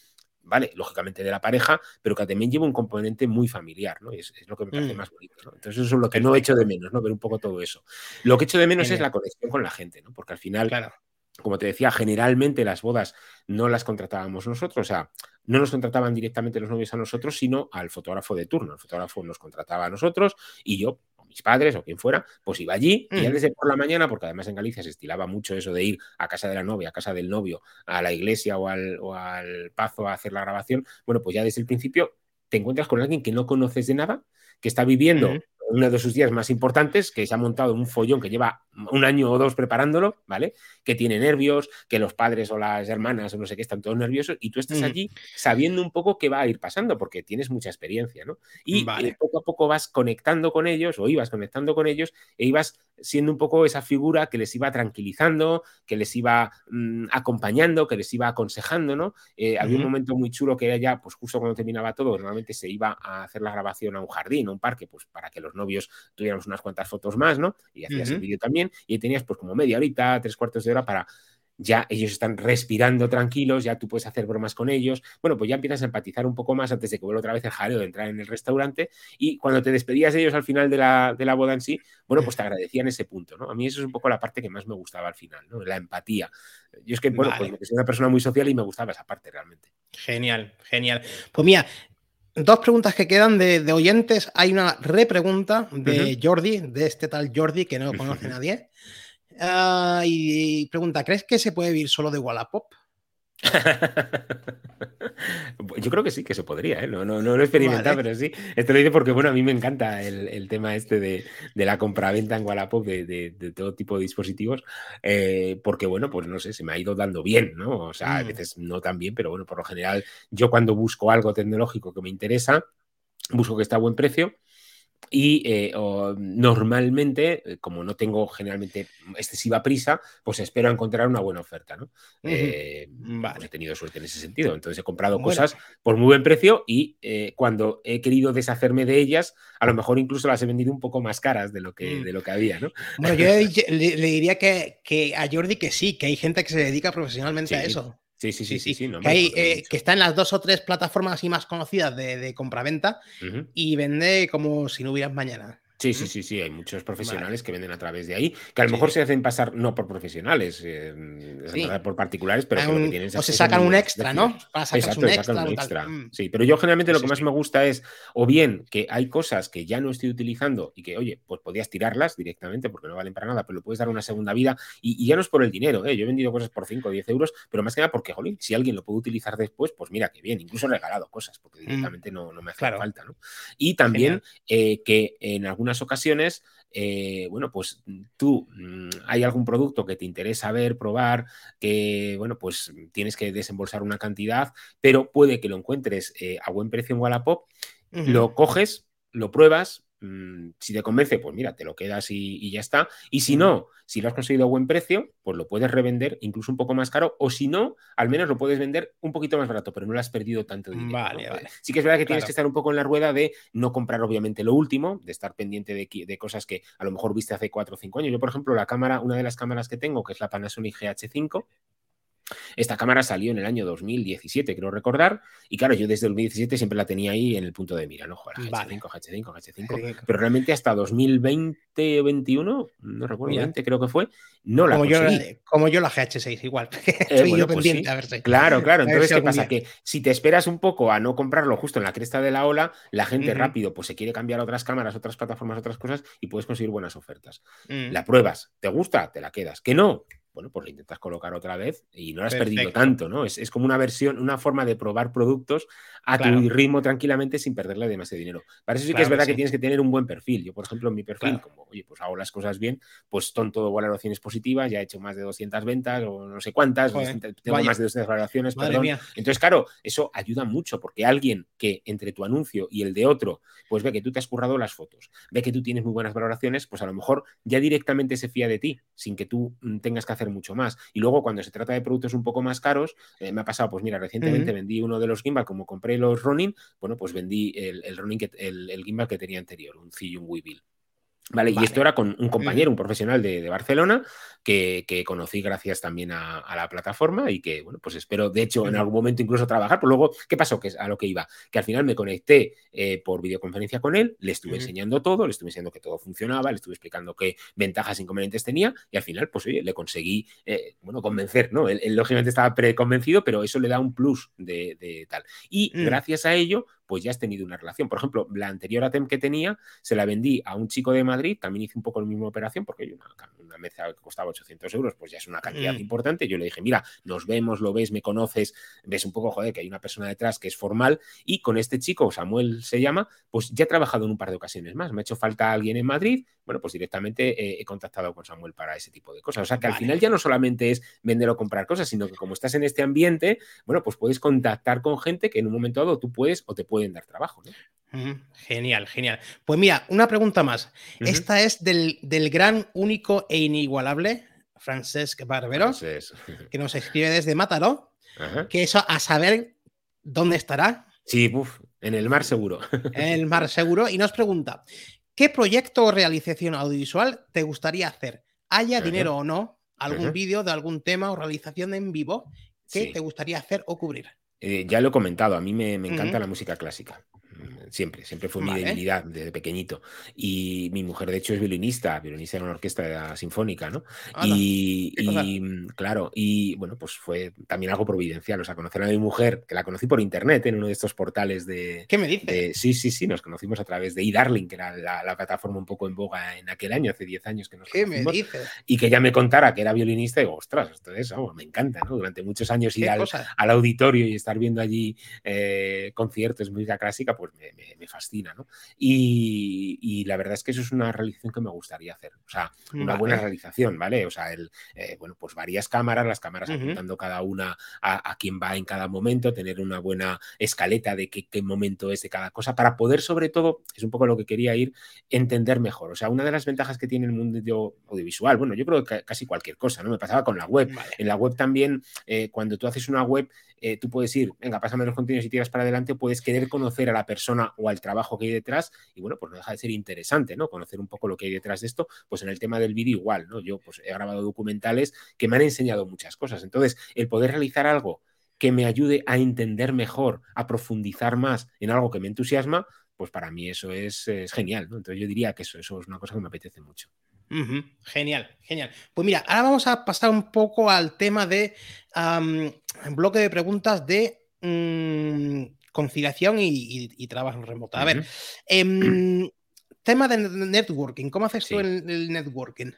vale, lógicamente de la pareja, pero que también lleva un componente muy familiar, ¿no? Es, es lo que me parece mm. más bonito, ¿no? Entonces eso es lo que no he hecho de menos, ¿no? Ver un poco todo eso. Lo que echo de menos es la conexión con la gente, ¿no? Porque al final, claro como te decía, generalmente las bodas no las contratábamos nosotros, o sea, no nos contrataban directamente los novios a nosotros, sino al fotógrafo de turno. El fotógrafo nos contrataba a nosotros y yo, o mis padres, o quien fuera, pues iba allí y ya mm. desde por la mañana, porque además en Galicia se estilaba mucho eso de ir a casa de la novia, a casa del novio, a la iglesia o al, o al pazo a hacer la grabación, bueno, pues ya desde el principio te encuentras con alguien que no conoces de nada, que está viviendo uno de sus días más importantes, que se ha montado un follón que lleva un año o dos preparándolo, ¿vale? Que tiene nervios, que los padres o las hermanas o no sé qué están todos nerviosos y tú estás allí sabiendo un poco qué va a ir pasando porque tienes mucha experiencia, ¿no? Y eh, poco a poco vas conectando con ellos o ibas conectando con ellos e ibas siendo un poco esa figura que les iba tranquilizando, que les iba mm, acompañando, que les iba aconsejando, ¿no? Eh, había un momento muy chulo que era ya, pues justo cuando terminaba todo, normalmente se iba a hacer la grabación a un jardín, a un parque, pues para que los novios tuviéramos unas cuantas fotos más, ¿no? Y hacías el vídeo también, y tenías pues como media horita, tres cuartos de hora para ya ellos están respirando tranquilos, ya tú puedes hacer bromas con ellos. Bueno, pues ya empiezas a empatizar un poco más antes de que vuelva otra vez el jaleo de entrar en el restaurante. Y cuando te despedías de ellos al final de la, de la boda en sí, bueno, pues te agradecían ese punto, ¿no? A mí eso es un poco la parte que más me gustaba al final, ¿no? La empatía. Yo es que, bueno, pues soy una persona muy social y me gustaba esa parte realmente. Genial, genial. Pues mira, Dos preguntas que quedan de, oyentes. Hay una repregunta de Jordi, de este tal Jordi que no conoce nadie. Ah, y, pregunta, ¿crees que se puede vivir solo de Wallapop? Yo creo que sí, que se podría, ¿eh? no, no, no, lo he experimentado, pero sí. Esto lo dice porque, bueno, a mí me encanta el, tema este de, la compraventa en Wallapop de, todo tipo de dispositivos, eh, porque, bueno, pues no sé, se me ha ido dando bien, ¿no? O sea, a mm. veces no tan bien, pero bueno, por lo general, yo cuando busco algo tecnológico que me interesa, busco que está a buen precio y eh, normalmente, eh, como no tengo generalmente excesiva prisa, pues espero encontrar una buena oferta, ¿no? Eh, he tenido suerte en ese sentido. Entonces he comprado cosas por muy buen precio y cuando he querido deshacerme de ellas, a lo mejor incluso las he vendido un poco más caras de lo que, mm. de lo que había, ¿no? Bueno, yo le, diría que, que, a Jordi que sí, que hay gente que se dedica profesionalmente a eso. Sí, sí, sí, sí. sí, que, que, está en las dos o tres plataformas así más conocidas de, de compraventa y vende como si no hubieras mañana. Sí, sí, sí, sí, hay muchos profesionales que venden a través de ahí, que a lo mejor se hacen pasar no por profesionales, eh, por particulares, pero que tienen O se sacan un extra, ¿no? Para Exacto, un extra. Un extra. Mm. Sí, pero yo generalmente lo que más me gusta es, o bien que hay cosas que ya no estoy utilizando y que, oye, pues podías tirarlas directamente porque no valen para nada, pero le puedes dar una segunda vida y, ya no es por el dinero, ¿eh? Yo he vendido cosas por 5 o 10 euros, pero más que nada porque, jolín, si alguien lo puede utilizar después, pues mira qué bien, incluso he regalado cosas porque mm. directamente no, me hace falta, ¿no? Y también eh, que en algunas ocasiones, eh, bueno, pues tú mm, hay algún producto que te interesa ver, probar, que, bueno, pues tienes que desembolsar una cantidad, pero puede que lo encuentres eh, a buen precio en Wallapop, lo coges, lo pruebas, si te convence, pues mira, te lo quedas y, ya está. Y si no, si lo has conseguido a buen precio, pues lo puedes revender incluso un poco más caro. O si no, al menos lo puedes vender un poquito más barato, pero no lo has perdido tanto dinero. Vale, vale. Sí que es verdad que tienes que estar un poco en la rueda de no comprar obviamente lo último, de estar pendiente de, de, cosas que a lo mejor viste hace 4 o 5 años. Yo, por ejemplo, la cámara, una de las cámaras que tengo, que es la Panasonic GH5, esta cámara salió en el año 2017, creo recordar, y claro, yo desde 2017 siempre la tenía ahí en el punto de mira, ¿no? Joder, H5, H5, H5, pero realmente hasta 2020 o 21, no recuerdo, 20 creo que fue, no la como Yo, como yo la GH6, igual. Estoy yo pues pendiente, a ver si. Claro, claro, entonces, ¿qué pasa? Que si te esperas un poco a no comprarlo justo en la cresta de la ola, la gente rápido pues se quiere cambiar a otras cámaras, otras plataformas, otras cosas y puedes conseguir buenas ofertas. Mm. La pruebas, ¿te gusta? Te la quedas. Que no, bueno, pues lo intentas colocar otra vez y no lo has perdido tanto, ¿no? Es, como una versión, una forma de probar productos a tu ritmo tranquilamente sin perderle demasiado dinero. Para eso sí que es verdad que, tienes que tener un buen perfil. Yo, por ejemplo, en mi perfil, como, oye, pues hago las cosas bien, pues son todo valoraciones positivas, ya he hecho más de 200 ventas o no sé cuántas, tengo más de 200 valoraciones, perdón. Entonces, claro, eso ayuda mucho porque alguien que entre tu anuncio y el de otro, pues ve que tú te has currado las fotos, ve que tú tienes muy buenas valoraciones, pues a lo mejor ya directamente se fía de ti, sin que tú mm, tengas que hacer mucho más. Y luego cuando se trata de productos un poco más caros, eh, me ha pasado, pues mira, recientemente vendí uno de los gimbal, como compré los Ronin, bueno, pues vendí el, el Ronin, que, el, gimbal que tenía anterior, un Zhiyun Weevil. Vale, y esto era con un compañero, un profesional de, Barcelona, que, conocí gracias también a, la plataforma y que, bueno, pues espero, de hecho, en algún momento incluso trabajar. Pues luego, ¿qué pasó? Que a lo que iba, que al final me conecté eh, por videoconferencia con él, le estuve enseñando todo, le estuve enseñando que todo funcionaba, le estuve explicando qué ventajas e inconvenientes tenía y al final, pues oye, le conseguí, eh, bueno, convencer, ¿no? Él, lógicamente estaba preconvencido, pero eso le da un plus de, tal. Y mm. gracias a ello, pues ya has tenido una relación. Por ejemplo, la anterior ATEM que tenía, se la vendí a un chico de Madrid, también hice un poco la misma operación, porque una, una mesa que costaba 800 euros, pues ya es una cantidad mm. importante. Yo le dije, mira, nos vemos, lo ves, me conoces, ves un poco, joder, que hay una persona detrás que es formal, y con este chico, Samuel se llama, pues ya he trabajado en un par de ocasiones más. Me ha hecho falta alguien en Madrid, bueno, pues directamente he contactado con Samuel para ese tipo de cosas. O sea que al final ya no solamente es vender o comprar cosas, sino que como estás en este ambiente, bueno, pues puedes contactar con gente que en un momento dado tú puedes o te pueden dar trabajo. Genial, genial. Pues mira, una pregunta más. Esta es del, gran, único e inigualable Francesc Barbero, que nos escribe desde Mataró, que eso a saber dónde estará. Sí, en el mar seguro. En el mar seguro. Y nos pregunta, ¿qué proyecto o realización audiovisual te gustaría hacer? Haya dinero o no, algún vídeo de algún tema o realización en vivo que te gustaría hacer o cubrir. Eh, ya lo he comentado, a mí me, encanta la música clásica siempre, siempre fue mi debilidad desde pequeñito. Y mi mujer, de hecho, es violinista, violinista en una orquesta sinfónica, ¿no? y, mm, claro, y bueno, pues fue también algo providencial, o sea, conocer a mi mujer, que la conocí por internet en uno de estos portales de... ¿Qué me dices? sí, sí, sí, nos conocimos a través de eDarling, que era la, plataforma un poco en boga en aquel año, hace 10 años que nos ¿Qué me dices? Y que ella me contara que era violinista y digo, ostras, esto es, me encanta, ¿no? Durante muchos años ir al, auditorio y estar viendo allí eh, conciertos, música clásica, pues me me, fascina, ¿no? Y, la verdad es que eso es una realización que me gustaría hacer, o sea, una buena realización, ¿vale? O sea, el, eh, bueno, pues varias cámaras, las cámaras apuntando cada una a, quién va en cada momento, tener una buena escaleta de qué, qué momento es de cada cosa, para poder sobre todo, es un poco lo que quería ir, entender mejor. O sea, una de las ventajas que tiene el mundo audiovisual, bueno, yo creo que casi cualquier cosa, ¿no? Me pasaba con la web. En la web también, eh, cuando tú haces una web, eh, tú puedes ir, venga, pásame los contenidos y tiras para adelante, puedes querer conocer a la persona o al trabajo que hay detrás y bueno, pues no deja de ser interesante, ¿no? Conocer un poco lo que hay detrás de esto, pues en el tema del vídeo igual, ¿no? Yo pues he grabado documentales que me han enseñado muchas cosas. Entonces, el poder realizar algo que me ayude a entender mejor, a profundizar más en algo que me entusiasma, pues para mí eso es, genial. Entonces yo diría que eso, eso es una cosa que me apetece mucho. Genial, genial. Pues mira, ahora vamos a pasar un poco al tema de bloque de preguntas de mm, conciliación y, trabajo remoto. A ver, em, tema de networking. ¿Cómo haces tú el, networking?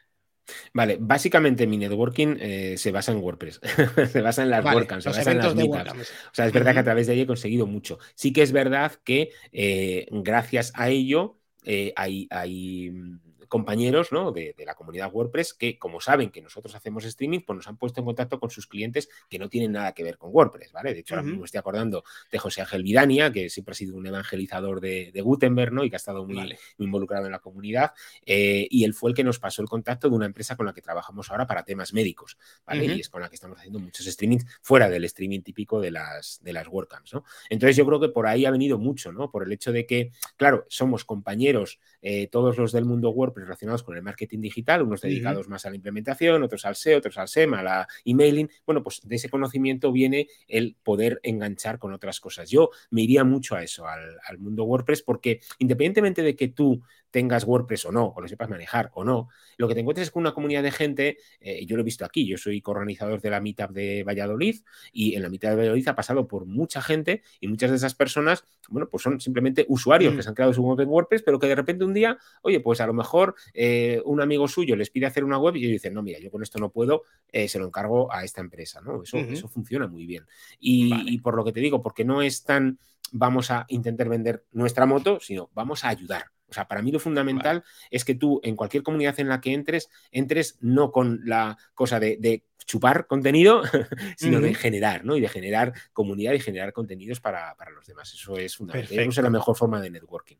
Vale, básicamente mi networking eh, se basa en WordPress, se basa en las WordCamps, se basa en las meetups. O sea, es verdad que a través de ahí he conseguido mucho. Sí que es verdad que eh, gracias a ello eh, hay, hay mm, compañeros ¿no? de, la comunidad WordPress que, como saben que nosotros hacemos streaming, pues nos han puesto en contacto con sus clientes que no tienen nada que ver con WordPress, ¿vale? De hecho, ahora mismo me estoy acordando de José Ángel Vidania, que siempre ha sido un evangelizador de, Gutenberg, ¿no? Y que ha estado muy, involucrado en la comunidad. Eh, y él fue el que nos pasó el contacto de una empresa con la que trabajamos ahora para temas médicos, ¿vale? Y es con la que estamos haciendo muchos streamings fuera del streaming típico de las, de las WordCamps, ¿no? Entonces yo creo que por ahí ha venido mucho, ¿no? Por el hecho de que, claro, somos compañeros, eh, todos los del mundo WordPress relacionados con el marketing digital, unos dedicados más a la implementación, otros al SEO, otros al SEM, a la emailing. Bueno, pues de ese conocimiento viene el poder enganchar con otras cosas. Yo me iría mucho a eso, al, al mundo WordPress, porque independientemente de que tú tengas WordPress o no, o lo sepas manejar o no, lo que te encuentres es con una comunidad de gente, eh, yo lo he visto aquí, yo soy coorganizador de la Meetup de Valladolid y en la Meetup de Valladolid ha pasado por mucha gente y muchas de esas personas, bueno, pues son simplemente usuarios mm. que se han creado su web en WordPress, pero que de repente un día, oye, pues a lo mejor eh, un amigo suyo les pide hacer una web y ellos dicen, no, mira, yo con esto no puedo, eh, se lo encargo a esta empresa, ¿no? Eso, eso funciona muy bien. y por lo que te digo, porque no es tan vamos a intentar vender nuestra moto, sino vamos a ayudar. O sea, para mí lo fundamental es que tú en cualquier comunidad en la que entres, entres no con la cosa de, chupar contenido, sino de generar, ¿no? Y de generar comunidad y generar contenidos para, los demás. Eso es fundamental. Esa es la mejor forma de networking.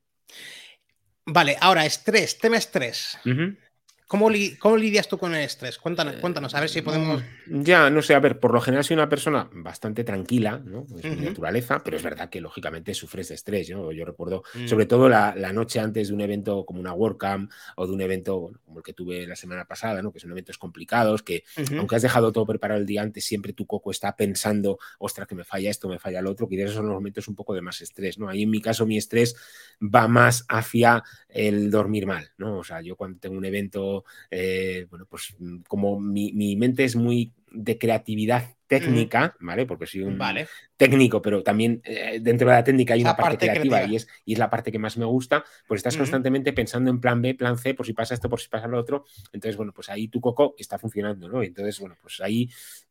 Vale, ahora estrés, tema estrés. ¿Cómo, lidias tú con el estrés? Cuéntanos, cuéntanos, a ver si podemos. Ya, no sé, a ver, por lo general soy una persona bastante tranquila, ¿no? Es mi naturaleza, pero es verdad que lógicamente sufres de estrés. Yo recuerdo, mm. sobre todo la, noche antes de un evento como una WordCamp o de un evento como el que tuve la semana pasada, ¿no? Que son eventos complicados, que aunque has dejado todo preparado el día antes, siempre tu coco está pensando, ostras, que me falla esto, me falla lo otro, que esos son los momentos un poco de más estrés, ¿no? Ahí en mi caso, mi estrés va más hacia el dormir mal, ¿no? O sea, yo cuando tengo un evento, eh, bueno, pues mm, como mi, mente es muy de creatividad técnica, ¿vale? Porque soy un técnico, pero también eh, dentro de la técnica hay una parte, creativa, Y, es, y es la parte que más me gusta, pues estás constantemente pensando en plan B, plan C, por si pasa esto, por si pasa lo otro. Entonces, bueno, pues ahí tu coco está funcionando, ¿no? Entonces, bueno, pues ahí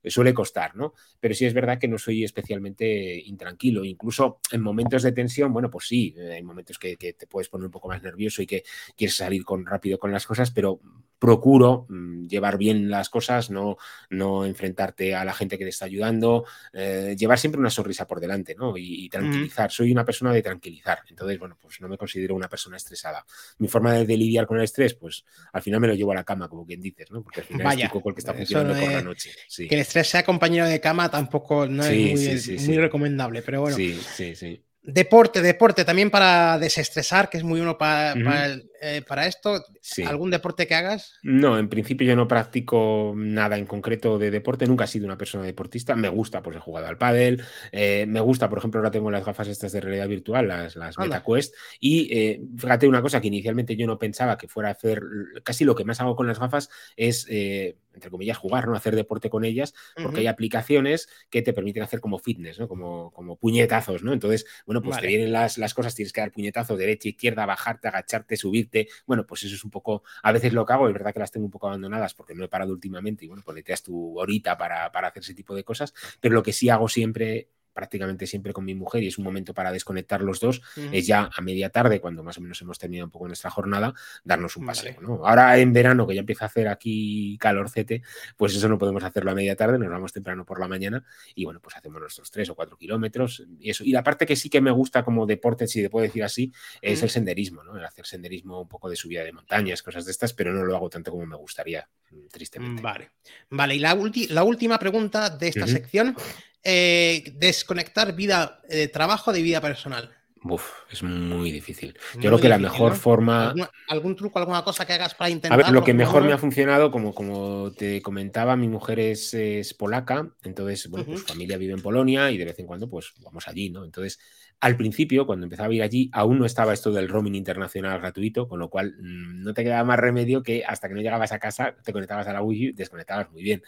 suele costar, ¿no? Pero sí es verdad que no soy especialmente intranquilo. Incluso en momentos de tensión, bueno, pues sí, eh, hay momentos que, que te puedes poner un poco más nervioso y que quieres salir con rápido con las cosas, pero procuro mm, llevar bien las cosas, no, no enfrentarte a la gente que te está ayudando, eh, llevar siempre una sonrisa por delante, ¿no? Y, tranquilizar. Soy una persona de tranquilizar. Entonces, bueno, pues no me considero una persona estresada. Mi forma de, lidiar con el estrés, pues al final me lo llevo a la cama, como quien dices, ¿no? Porque al final es poco el que está funcionando por la noche. Que el estrés sea compañero de cama tampoco no es muy, muy recomendable, pero bueno. Sí, sí, sí. Deporte, deporte, también para desestresar, que es muy uno para, eh, para, esto. ¿Algún deporte que hagas? No, en principio yo no practico nada en concreto de deporte, nunca he sido una persona deportista. Me gusta, pues he jugado al pádel, eh, me gusta, por ejemplo, ahora tengo las gafas estas de realidad virtual, las, las MetaQuest, y eh, fíjate una cosa que inicialmente yo no pensaba que fuera a hacer, casi lo que más hago con las gafas es entre comillas, jugar, ¿no? Hacer deporte con ellas, porque hay aplicaciones que te permiten hacer como fitness, ¿no? Como, como puñetazos, ¿no? Entonces, bueno, pues te vienen las, las cosas, tienes que dar puñetazos derecha, izquierda, bajarte, agacharte, Bueno, pues eso es un poco, a veces lo que hago, es verdad que las tengo un poco abandonadas porque no he parado últimamente y bueno, pues te das tu horita para, para hacer ese tipo de cosas, pero lo que sí hago siempre prácticamente siempre con mi mujer y es un momento para desconectar los dos, es ya a media tarde, cuando más o menos hemos terminado un poco nuestra jornada, darnos un paseo. Ahora en verano, que ya empieza a hacer aquí calorcete, pues eso no podemos hacerlo a media tarde, nos vamos temprano por la mañana y bueno, pues hacemos nuestros tres o cuatro kilómetros y eso. Y la parte que sí que me gusta como deporte, si te puedo decir así, es el senderismo, ¿no? El hacer senderismo un poco de subida de montañas, cosas de estas, pero no lo hago tanto como me gustaría, tristemente. Vale. Vale, y la, la última pregunta de esta sección eh, desconectar vida de trabajo de vida personal? Uf, es muy difícil. Yo creo que la mejor forma. ¿Algún, truco, alguna cosa que hagas para intentar? A ver, lo que mejor me ha funcionado, como, como te comentaba, mi mujer es, polaca, entonces, bueno, pues su familia vive en Polonia y de vez en cuando, pues vamos allí, ¿no? Entonces, al principio, cuando empezaba a ir allí, aún no estaba esto del roaming internacional gratuito, con lo cual mm, no te quedaba más remedio que hasta que no llegabas a casa, te conectabas a la Wi-Fi, desconectabas muy bien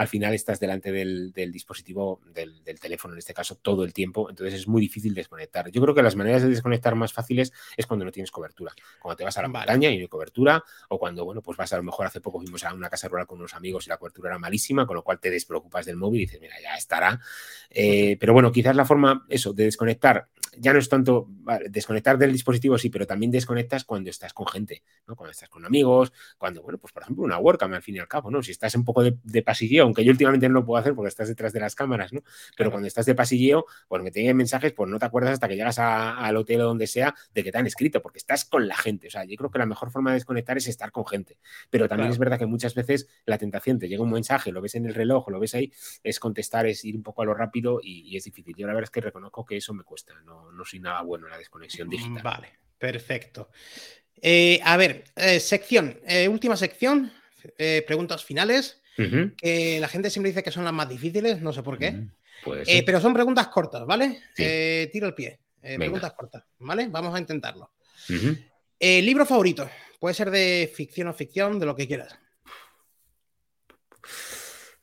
al final estás delante del, dispositivo, del, teléfono en este caso, todo el tiempo, entonces es muy difícil desconectar. Yo creo que las maneras de desconectar más fáciles es cuando no tienes cobertura, cuando te vas a la montaña y no hay cobertura, o cuando, bueno, pues vas a lo mejor hace poco fuimos a una casa rural con unos amigos y la cobertura era malísima, con lo cual te despreocupas del móvil y dices, mira, ya estará. Eh, pero bueno, quizás la forma, eso, de desconectar, ya no es tanto desconectar del dispositivo, sí, pero también desconectas cuando estás con gente, ¿no? Cuando estás con amigos, cuando, bueno, pues por ejemplo, una WordCamp al fin y al cabo, ¿no? Si estás un poco de, de aunque yo últimamente no lo puedo hacer porque estás detrás de las cámaras, ¿no? Pero cuando estás de pasilleo, pues me te mensajes, pues no te acuerdas hasta que llegas al hotel o donde sea de que te han escrito, porque estás con la gente. O sea, yo creo que la mejor forma de desconectar es estar con gente. Pero también es verdad que muchas veces la tentación te llega un mensaje, lo ves en el reloj, lo ves ahí, es contestar, es ir un poco a lo rápido y, es difícil. Yo la verdad es que reconozco que eso me cuesta, no, no soy nada bueno en la desconexión mm, digital. Vale, perfecto. Eh, a ver, eh, sección, eh, última sección, preguntas finales que la gente siempre dice que son las más difíciles, no sé por qué. Eh, pero son preguntas cortas, ¿vale? Eh, tiro el pie. Eh, preguntas cortas, ¿vale? Vamos a intentarlo. libro favorito. Puede ser de ficción o ficción, de lo que quieras.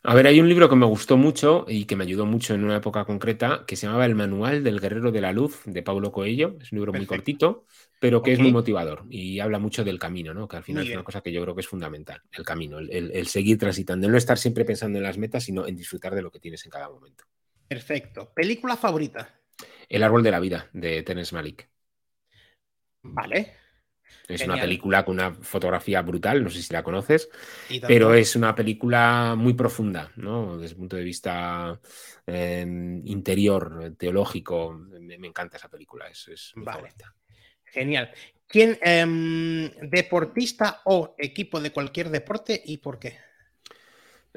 A ver, hay un libro que me gustó mucho y que me ayudó mucho en una época concreta que se llamaba El Manual del Guerrero de la Luz de Paulo Coelho. Es un libro muy cortito, pero que es muy motivador y habla mucho del camino, ¿no? Que al final es una cosa que yo creo que es fundamental, el camino, el, seguir transitando, el no estar siempre pensando en las metas, sino en disfrutar de lo que tienes en cada momento. Perfecto. ¿Película favorita? El árbol de la vida, de Terence Malik. Vale. Es una película con una fotografía brutal, no sé si la conoces, pero es una película muy profunda, ¿no? Desde el punto de vista em, interior, teológico, me, encanta esa película, es, es Genial. ¿Quién, em, deportista o equipo de cualquier deporte y por qué?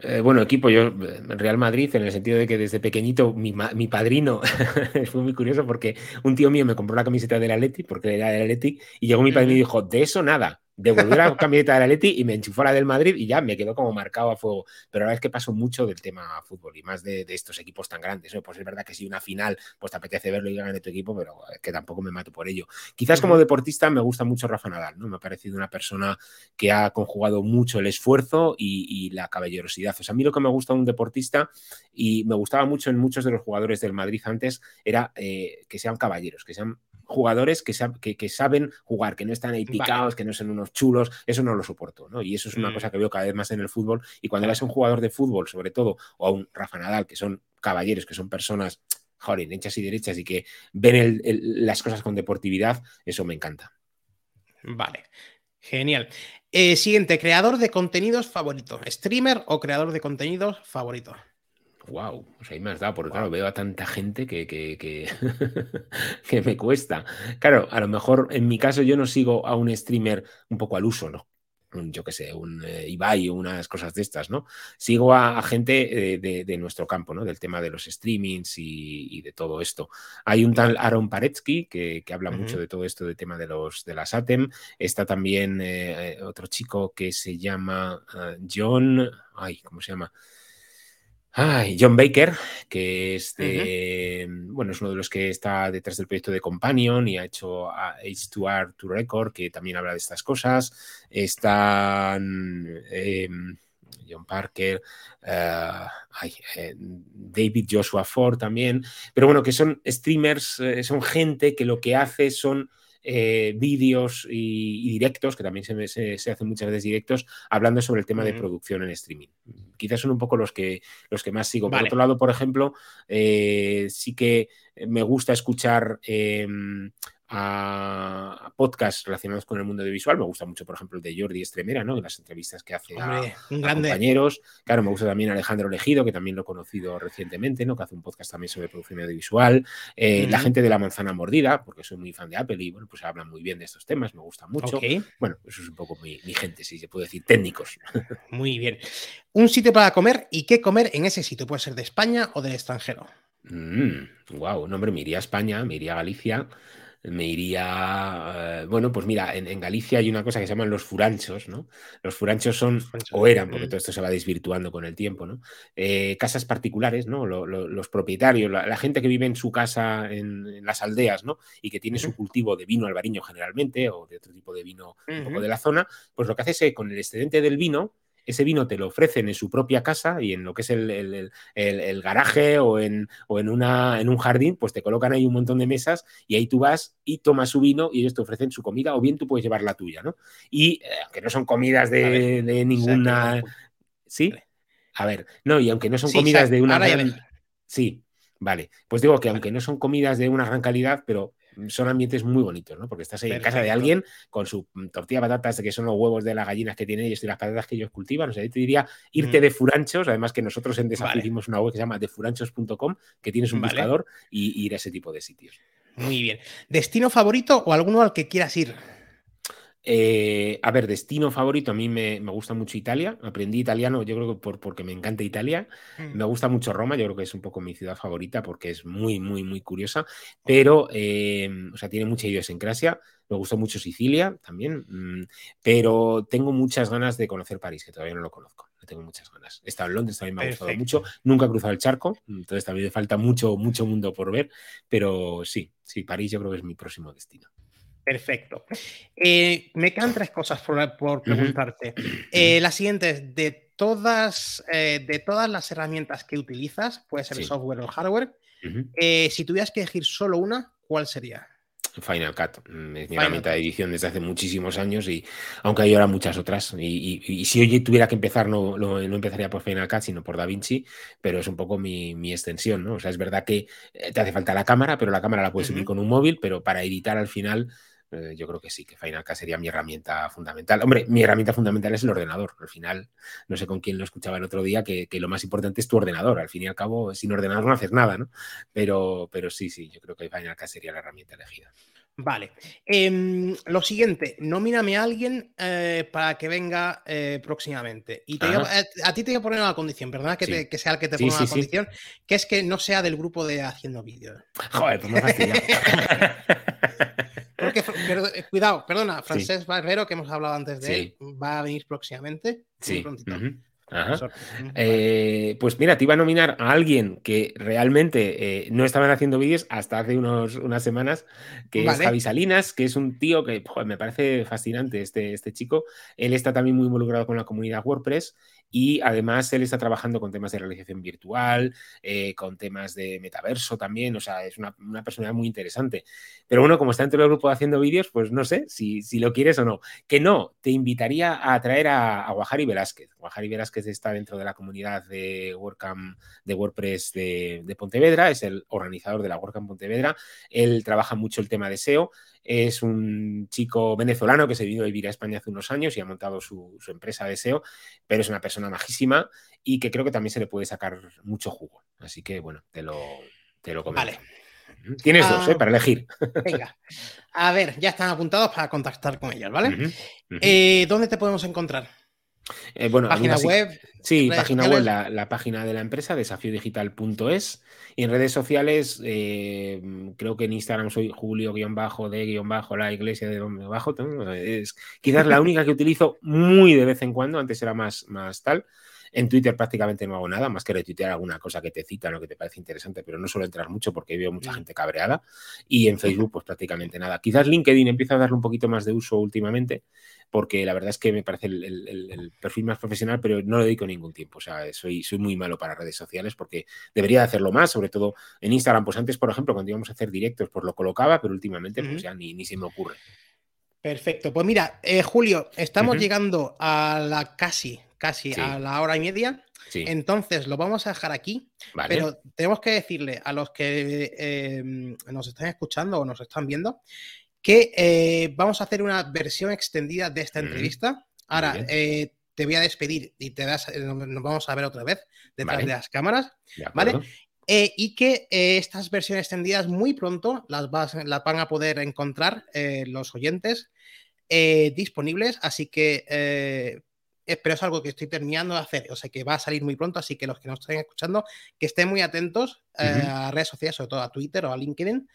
Eh, bueno, equipo, yo Real Madrid, en el sentido de que desde pequeñito mi, padrino fue muy curioso porque un tío mío me compró la camiseta del Atleti, porque era del Atleti, y llegó mi padre y dijo, de eso nada, devolvió la camiseta del Atleti y me enchufó la del Madrid y ya me quedó como marcado a fuego. Pero la verdad es que paso mucho del tema fútbol y más de, estos equipos tan grandes. Pues es verdad que si una final, pues te apetece verlo y ganar de tu equipo, pero que tampoco me mato por ello. Quizás como deportista me gusta mucho Rafa Nadal, ¿no? Me ha parecido una persona que ha conjugado mucho el esfuerzo y, la caballerosidad. O sea, a mí lo que me gusta de un deportista y me gustaba mucho en muchos de los jugadores del Madrid antes era eh, que sean caballeros, que sean jugadores que, que, saben jugar, que no están ahí picados, que no son unos chulos, eso no lo soporto, ¿no? Y eso es una mm. cosa que veo cada vez más en el fútbol. Y cuando ves a un jugador de fútbol, sobre todo, o a un Rafa Nadal, que son caballeros, que son personas, joder, hechas y derechas y que ven las cosas con deportividad, eso me encanta. Vale, genial. Eh, siguiente, creador de contenidos favorito, streamer o creador de contenidos favorito wow, pues ahí me has dado, porque claro, veo a tanta gente que, que, me cuesta. Claro, a lo mejor en mi caso yo no sigo a un streamer un poco al uso, ¿no? yo qué sé, un eh, Ibai o unas cosas de estas, ¿no? Sigo a, gente eh, de, nuestro campo, ¿no? Del tema de los streamings y, de todo esto. Hay un tal Aaron Paretsky que, habla mucho de todo esto, del tema de los de las ATEM. Está también eh, otro chico que se llama John, ay, ¿cómo se llama? John Baker, que es bueno, es uno de los que está detrás del proyecto de Companion y ha hecho H2R to Record, que también habla de estas cosas. Están em, John Parker, eh, eh, David Joshua Ford también, pero bueno, que son streamers, eh, son gente que lo que hace son eh, vídeos y, directos, que también se, se, hacen muchas veces directos, hablando sobre el tema de producción en streaming. Quizás son un poco los que, los que más sigo. Por otro lado, por ejemplo, eh, sí que me gusta escuchar em, a podcasts relacionados con el mundo audiovisual. Me gusta mucho, por ejemplo, el de Jordi Estremera, ¿no? En las entrevistas que hace a, compañeros. Claro, me gusta también Alejandro Legido, que también lo he conocido recientemente, ¿no? Que hace un podcast también sobre producción audiovisual. Eh, la gente de la manzana mordida, porque soy muy fan de Apple y, bueno, pues hablan muy bien de estos temas, me gusta mucho. Bueno, eso es un poco mi, gente, si se puede decir, técnicos. Muy bien. Un sitio para comer y qué comer en ese sitio. Puede ser de España o del extranjero. wow, mm, no, hombre, me iría a España, me iría a Galicia me iría. Eh, bueno, pues mira, en, Galicia hay una cosa que se llaman los furanchos, ¿no? Los furanchos son, o eran, porque todo esto se va desvirtuando con el tiempo, ¿no? Eh, casas particulares, ¿no? los propietarios, la, gente que vive en su casa en, las aldeas, ¿no? Y que tiene su cultivo de vino albariño generalmente, o de otro tipo de vino un poco de la zona, pues lo que hace es que con el excedente del vino ese vino te lo ofrecen en su propia casa y en lo que es el, garaje o, en, o en, una, en un jardín, pues te colocan ahí un montón de mesas y ahí tú vas y tomas su vino y ellos te ofrecen su comida o bien tú puedes llevar la tuya, ¿no? Y eh, aunque no son comidas de, ninguna... ¿Sí? A ver, no, y aunque no son comidas de una... Sí, vale. Pues digo que aunque no son comidas de una gran calidad, pero son ambientes muy bonitos, ¿no? Porque estás ahí en casa de alguien con su tortilla de patatas, que son los huevos de las gallinas que tienen ellos y las patatas que ellos cultivan. O sea, yo te diría irte mm. de furanchos, además que nosotros en Desafío hicimos una web que se llama defuranchos.com, que tienes un buscador y ir a ese tipo de sitios. Muy bien. ¿Destino favorito o alguno al que quieras ir? Eh, a ver, destino favorito, a mí me, gusta mucho Italia. Aprendí italiano, yo creo que por, porque me encanta Italia. Mm. Me gusta mucho Roma, yo creo que es un poco mi ciudad favorita porque es muy, muy, muy curiosa. Pero, em, o sea, tiene mucha idiosincrasia. Me gusta mucho Sicilia también. Mm, pero tengo muchas ganas de conocer París, que todavía no lo conozco. tengo muchas ganas. He estado en Londres, también me ha gustado mucho. Nunca he cruzado el charco, entonces también me falta mucho, mucho mundo por ver. Pero sí, sí, París yo creo que es mi próximo destino. Perfecto. Eh, me quedan tres cosas por, preguntarte. Eh, la siguiente de todas, eh, de todas las herramientas que utilizas, puede ser software o hardware, si tuvieras que elegir solo una, ¿cuál sería? Final Cut. Mm, es mi herramienta de edición desde hace muchísimos años y aunque hay ahora muchas otras. Y, si hoy tuviera que empezar, no, no, empezaría por Final Cut, sino por DaVinci, pero es un poco mi, extensión, ¿no? O sea, es verdad que te hace falta la cámara, pero la cámara la puedes subir con un móvil, pero para editar al final eh, yo creo que sí, que Final Cut sería mi herramienta fundamental. Hombre, mi herramienta fundamental es el ordenador. Al final, no sé con quién lo escuchaba el otro día, que, lo más importante es tu ordenador. Al fin y al cabo, sin ordenador no haces nada, ¿no? Pero, pero sí, sí, yo creo que Final Cut sería la herramienta elegida. Vale. Em, lo siguiente, nomíname a alguien eh, para que venga eh, próximamente. Y a, ti te voy a poner una condición, ¿verdad? Que, sea el que te ponga una condición, que es que no sea del grupo de haciendo vídeos. Joder, pues me cuidado, perdona, Francesc Barrero, que hemos hablado antes de él, va a venir próximamente. Sí. Eh, pues mira, te iba a nominar a alguien que realmente eh, no estaban haciendo vídeos hasta hace unos, unas semanas, que es Javi Salinas, que es un tío que me parece fascinante este, este chico. Él está también muy involucrado con la comunidad WordPress y además él está trabajando con temas de realización virtual, eh, con temas de metaverso también, o sea, es una, una, persona muy interesante. Pero bueno, como está dentro del grupo haciendo vídeos, pues no sé si, si, lo quieres o no. Que no, te invitaría a traer a, a Guajari Velázquez. Guajari Velázquez está dentro de la comunidad de WordCamp de WordPress de, de Pontevedra, es el organizador de la WordCamp Pontevedra. Él trabaja mucho el tema de SEO es un chico venezolano que se vino a vivir a España hace unos años y ha montado su, empresa de SEO, pero es una persona majísima y que creo que también se le puede sacar mucho jugo. Así que, bueno, te lo, te lo comento. Vale. Tienes dos, ¿eh? Ah, para elegir. Venga. A ver, ya están apuntados para contactar con ellos, ¿vale? Eh, ¿Dónde te podemos encontrar? Eh, bueno, página web. Sí, página web, la, página de la empresa, desafiodigital.es. Y en redes sociales, eh, creo que en Instagram soy julio-de-la iglesia de bajo. Es quizás la única que utilizo muy de vez en cuando, antes era más, más tal. En Twitter prácticamente no hago nada, más que retuitear alguna cosa que te cita o que te parece interesante, pero no suelo entrar mucho porque veo mucha mm. gente cabreada. Y en Facebook, pues prácticamente nada. Quizás LinkedIn empieza a darle un poquito más de uso últimamente, porque la verdad es que me parece el, perfil más profesional, pero no le dedico ningún tiempo. O sea, soy, soy muy malo para redes sociales porque debería hacerlo más, sobre todo en Instagram. Pues antes, por ejemplo, cuando íbamos a hacer directos, pues lo colocaba, pero últimamente pues ya ni, ni se me ocurre. Perfecto. Pues mira, eh, Julio, estamos llegando a la casi, casi a la hora y media. Entonces lo vamos a dejar aquí, pero tenemos que decirle a los que eh, nos están escuchando o nos están viendo que eh, vamos a hacer una versión extendida de esta entrevista. Ahora, eh, te voy a despedir y te das, eh, nos vamos a ver otra vez detrás de las cámaras, ¿vale? y que estas versiones extendidas muy pronto las, las van a poder encontrar los oyentes disponibles, así que pero es algo que estoy terminando de hacer, o sea que va a salir muy pronto, así que los que nos estén escuchando, que estén muy atentos a redes sociales, sobre todo a Twitter o a LinkedIn,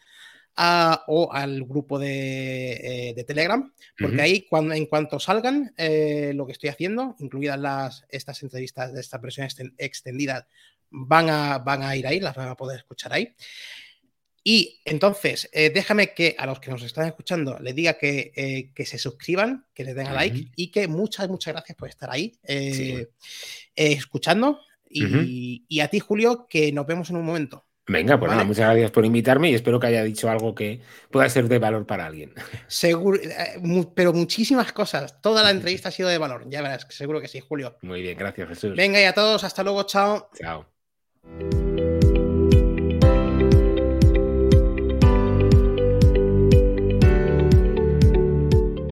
o al grupo de, eh, Telegram, porque ahí cuando, en cuanto salgan eh, lo que estoy haciendo, incluidas las, estas entrevistas de esta versión extendida, van a, van a ir ahí, las van a poder escuchar ahí. Y entonces, eh, déjame que a los que nos están escuchando les diga que, se suscriban, que les den a like y que muchas, muchas gracias por estar ahí escuchando. y a ti, Julio, que nos vemos en un momento. Venga, pues nada, muchas gracias por invitarme y espero que haya dicho algo que pueda ser de valor para alguien. Seguro, eh, pero muchísimas cosas. Toda la entrevista ha sido de valor. Ya verás, seguro que sí, Julio. Muy bien, gracias, Jesús. Venga, y a todos, hasta luego, chao. Chao.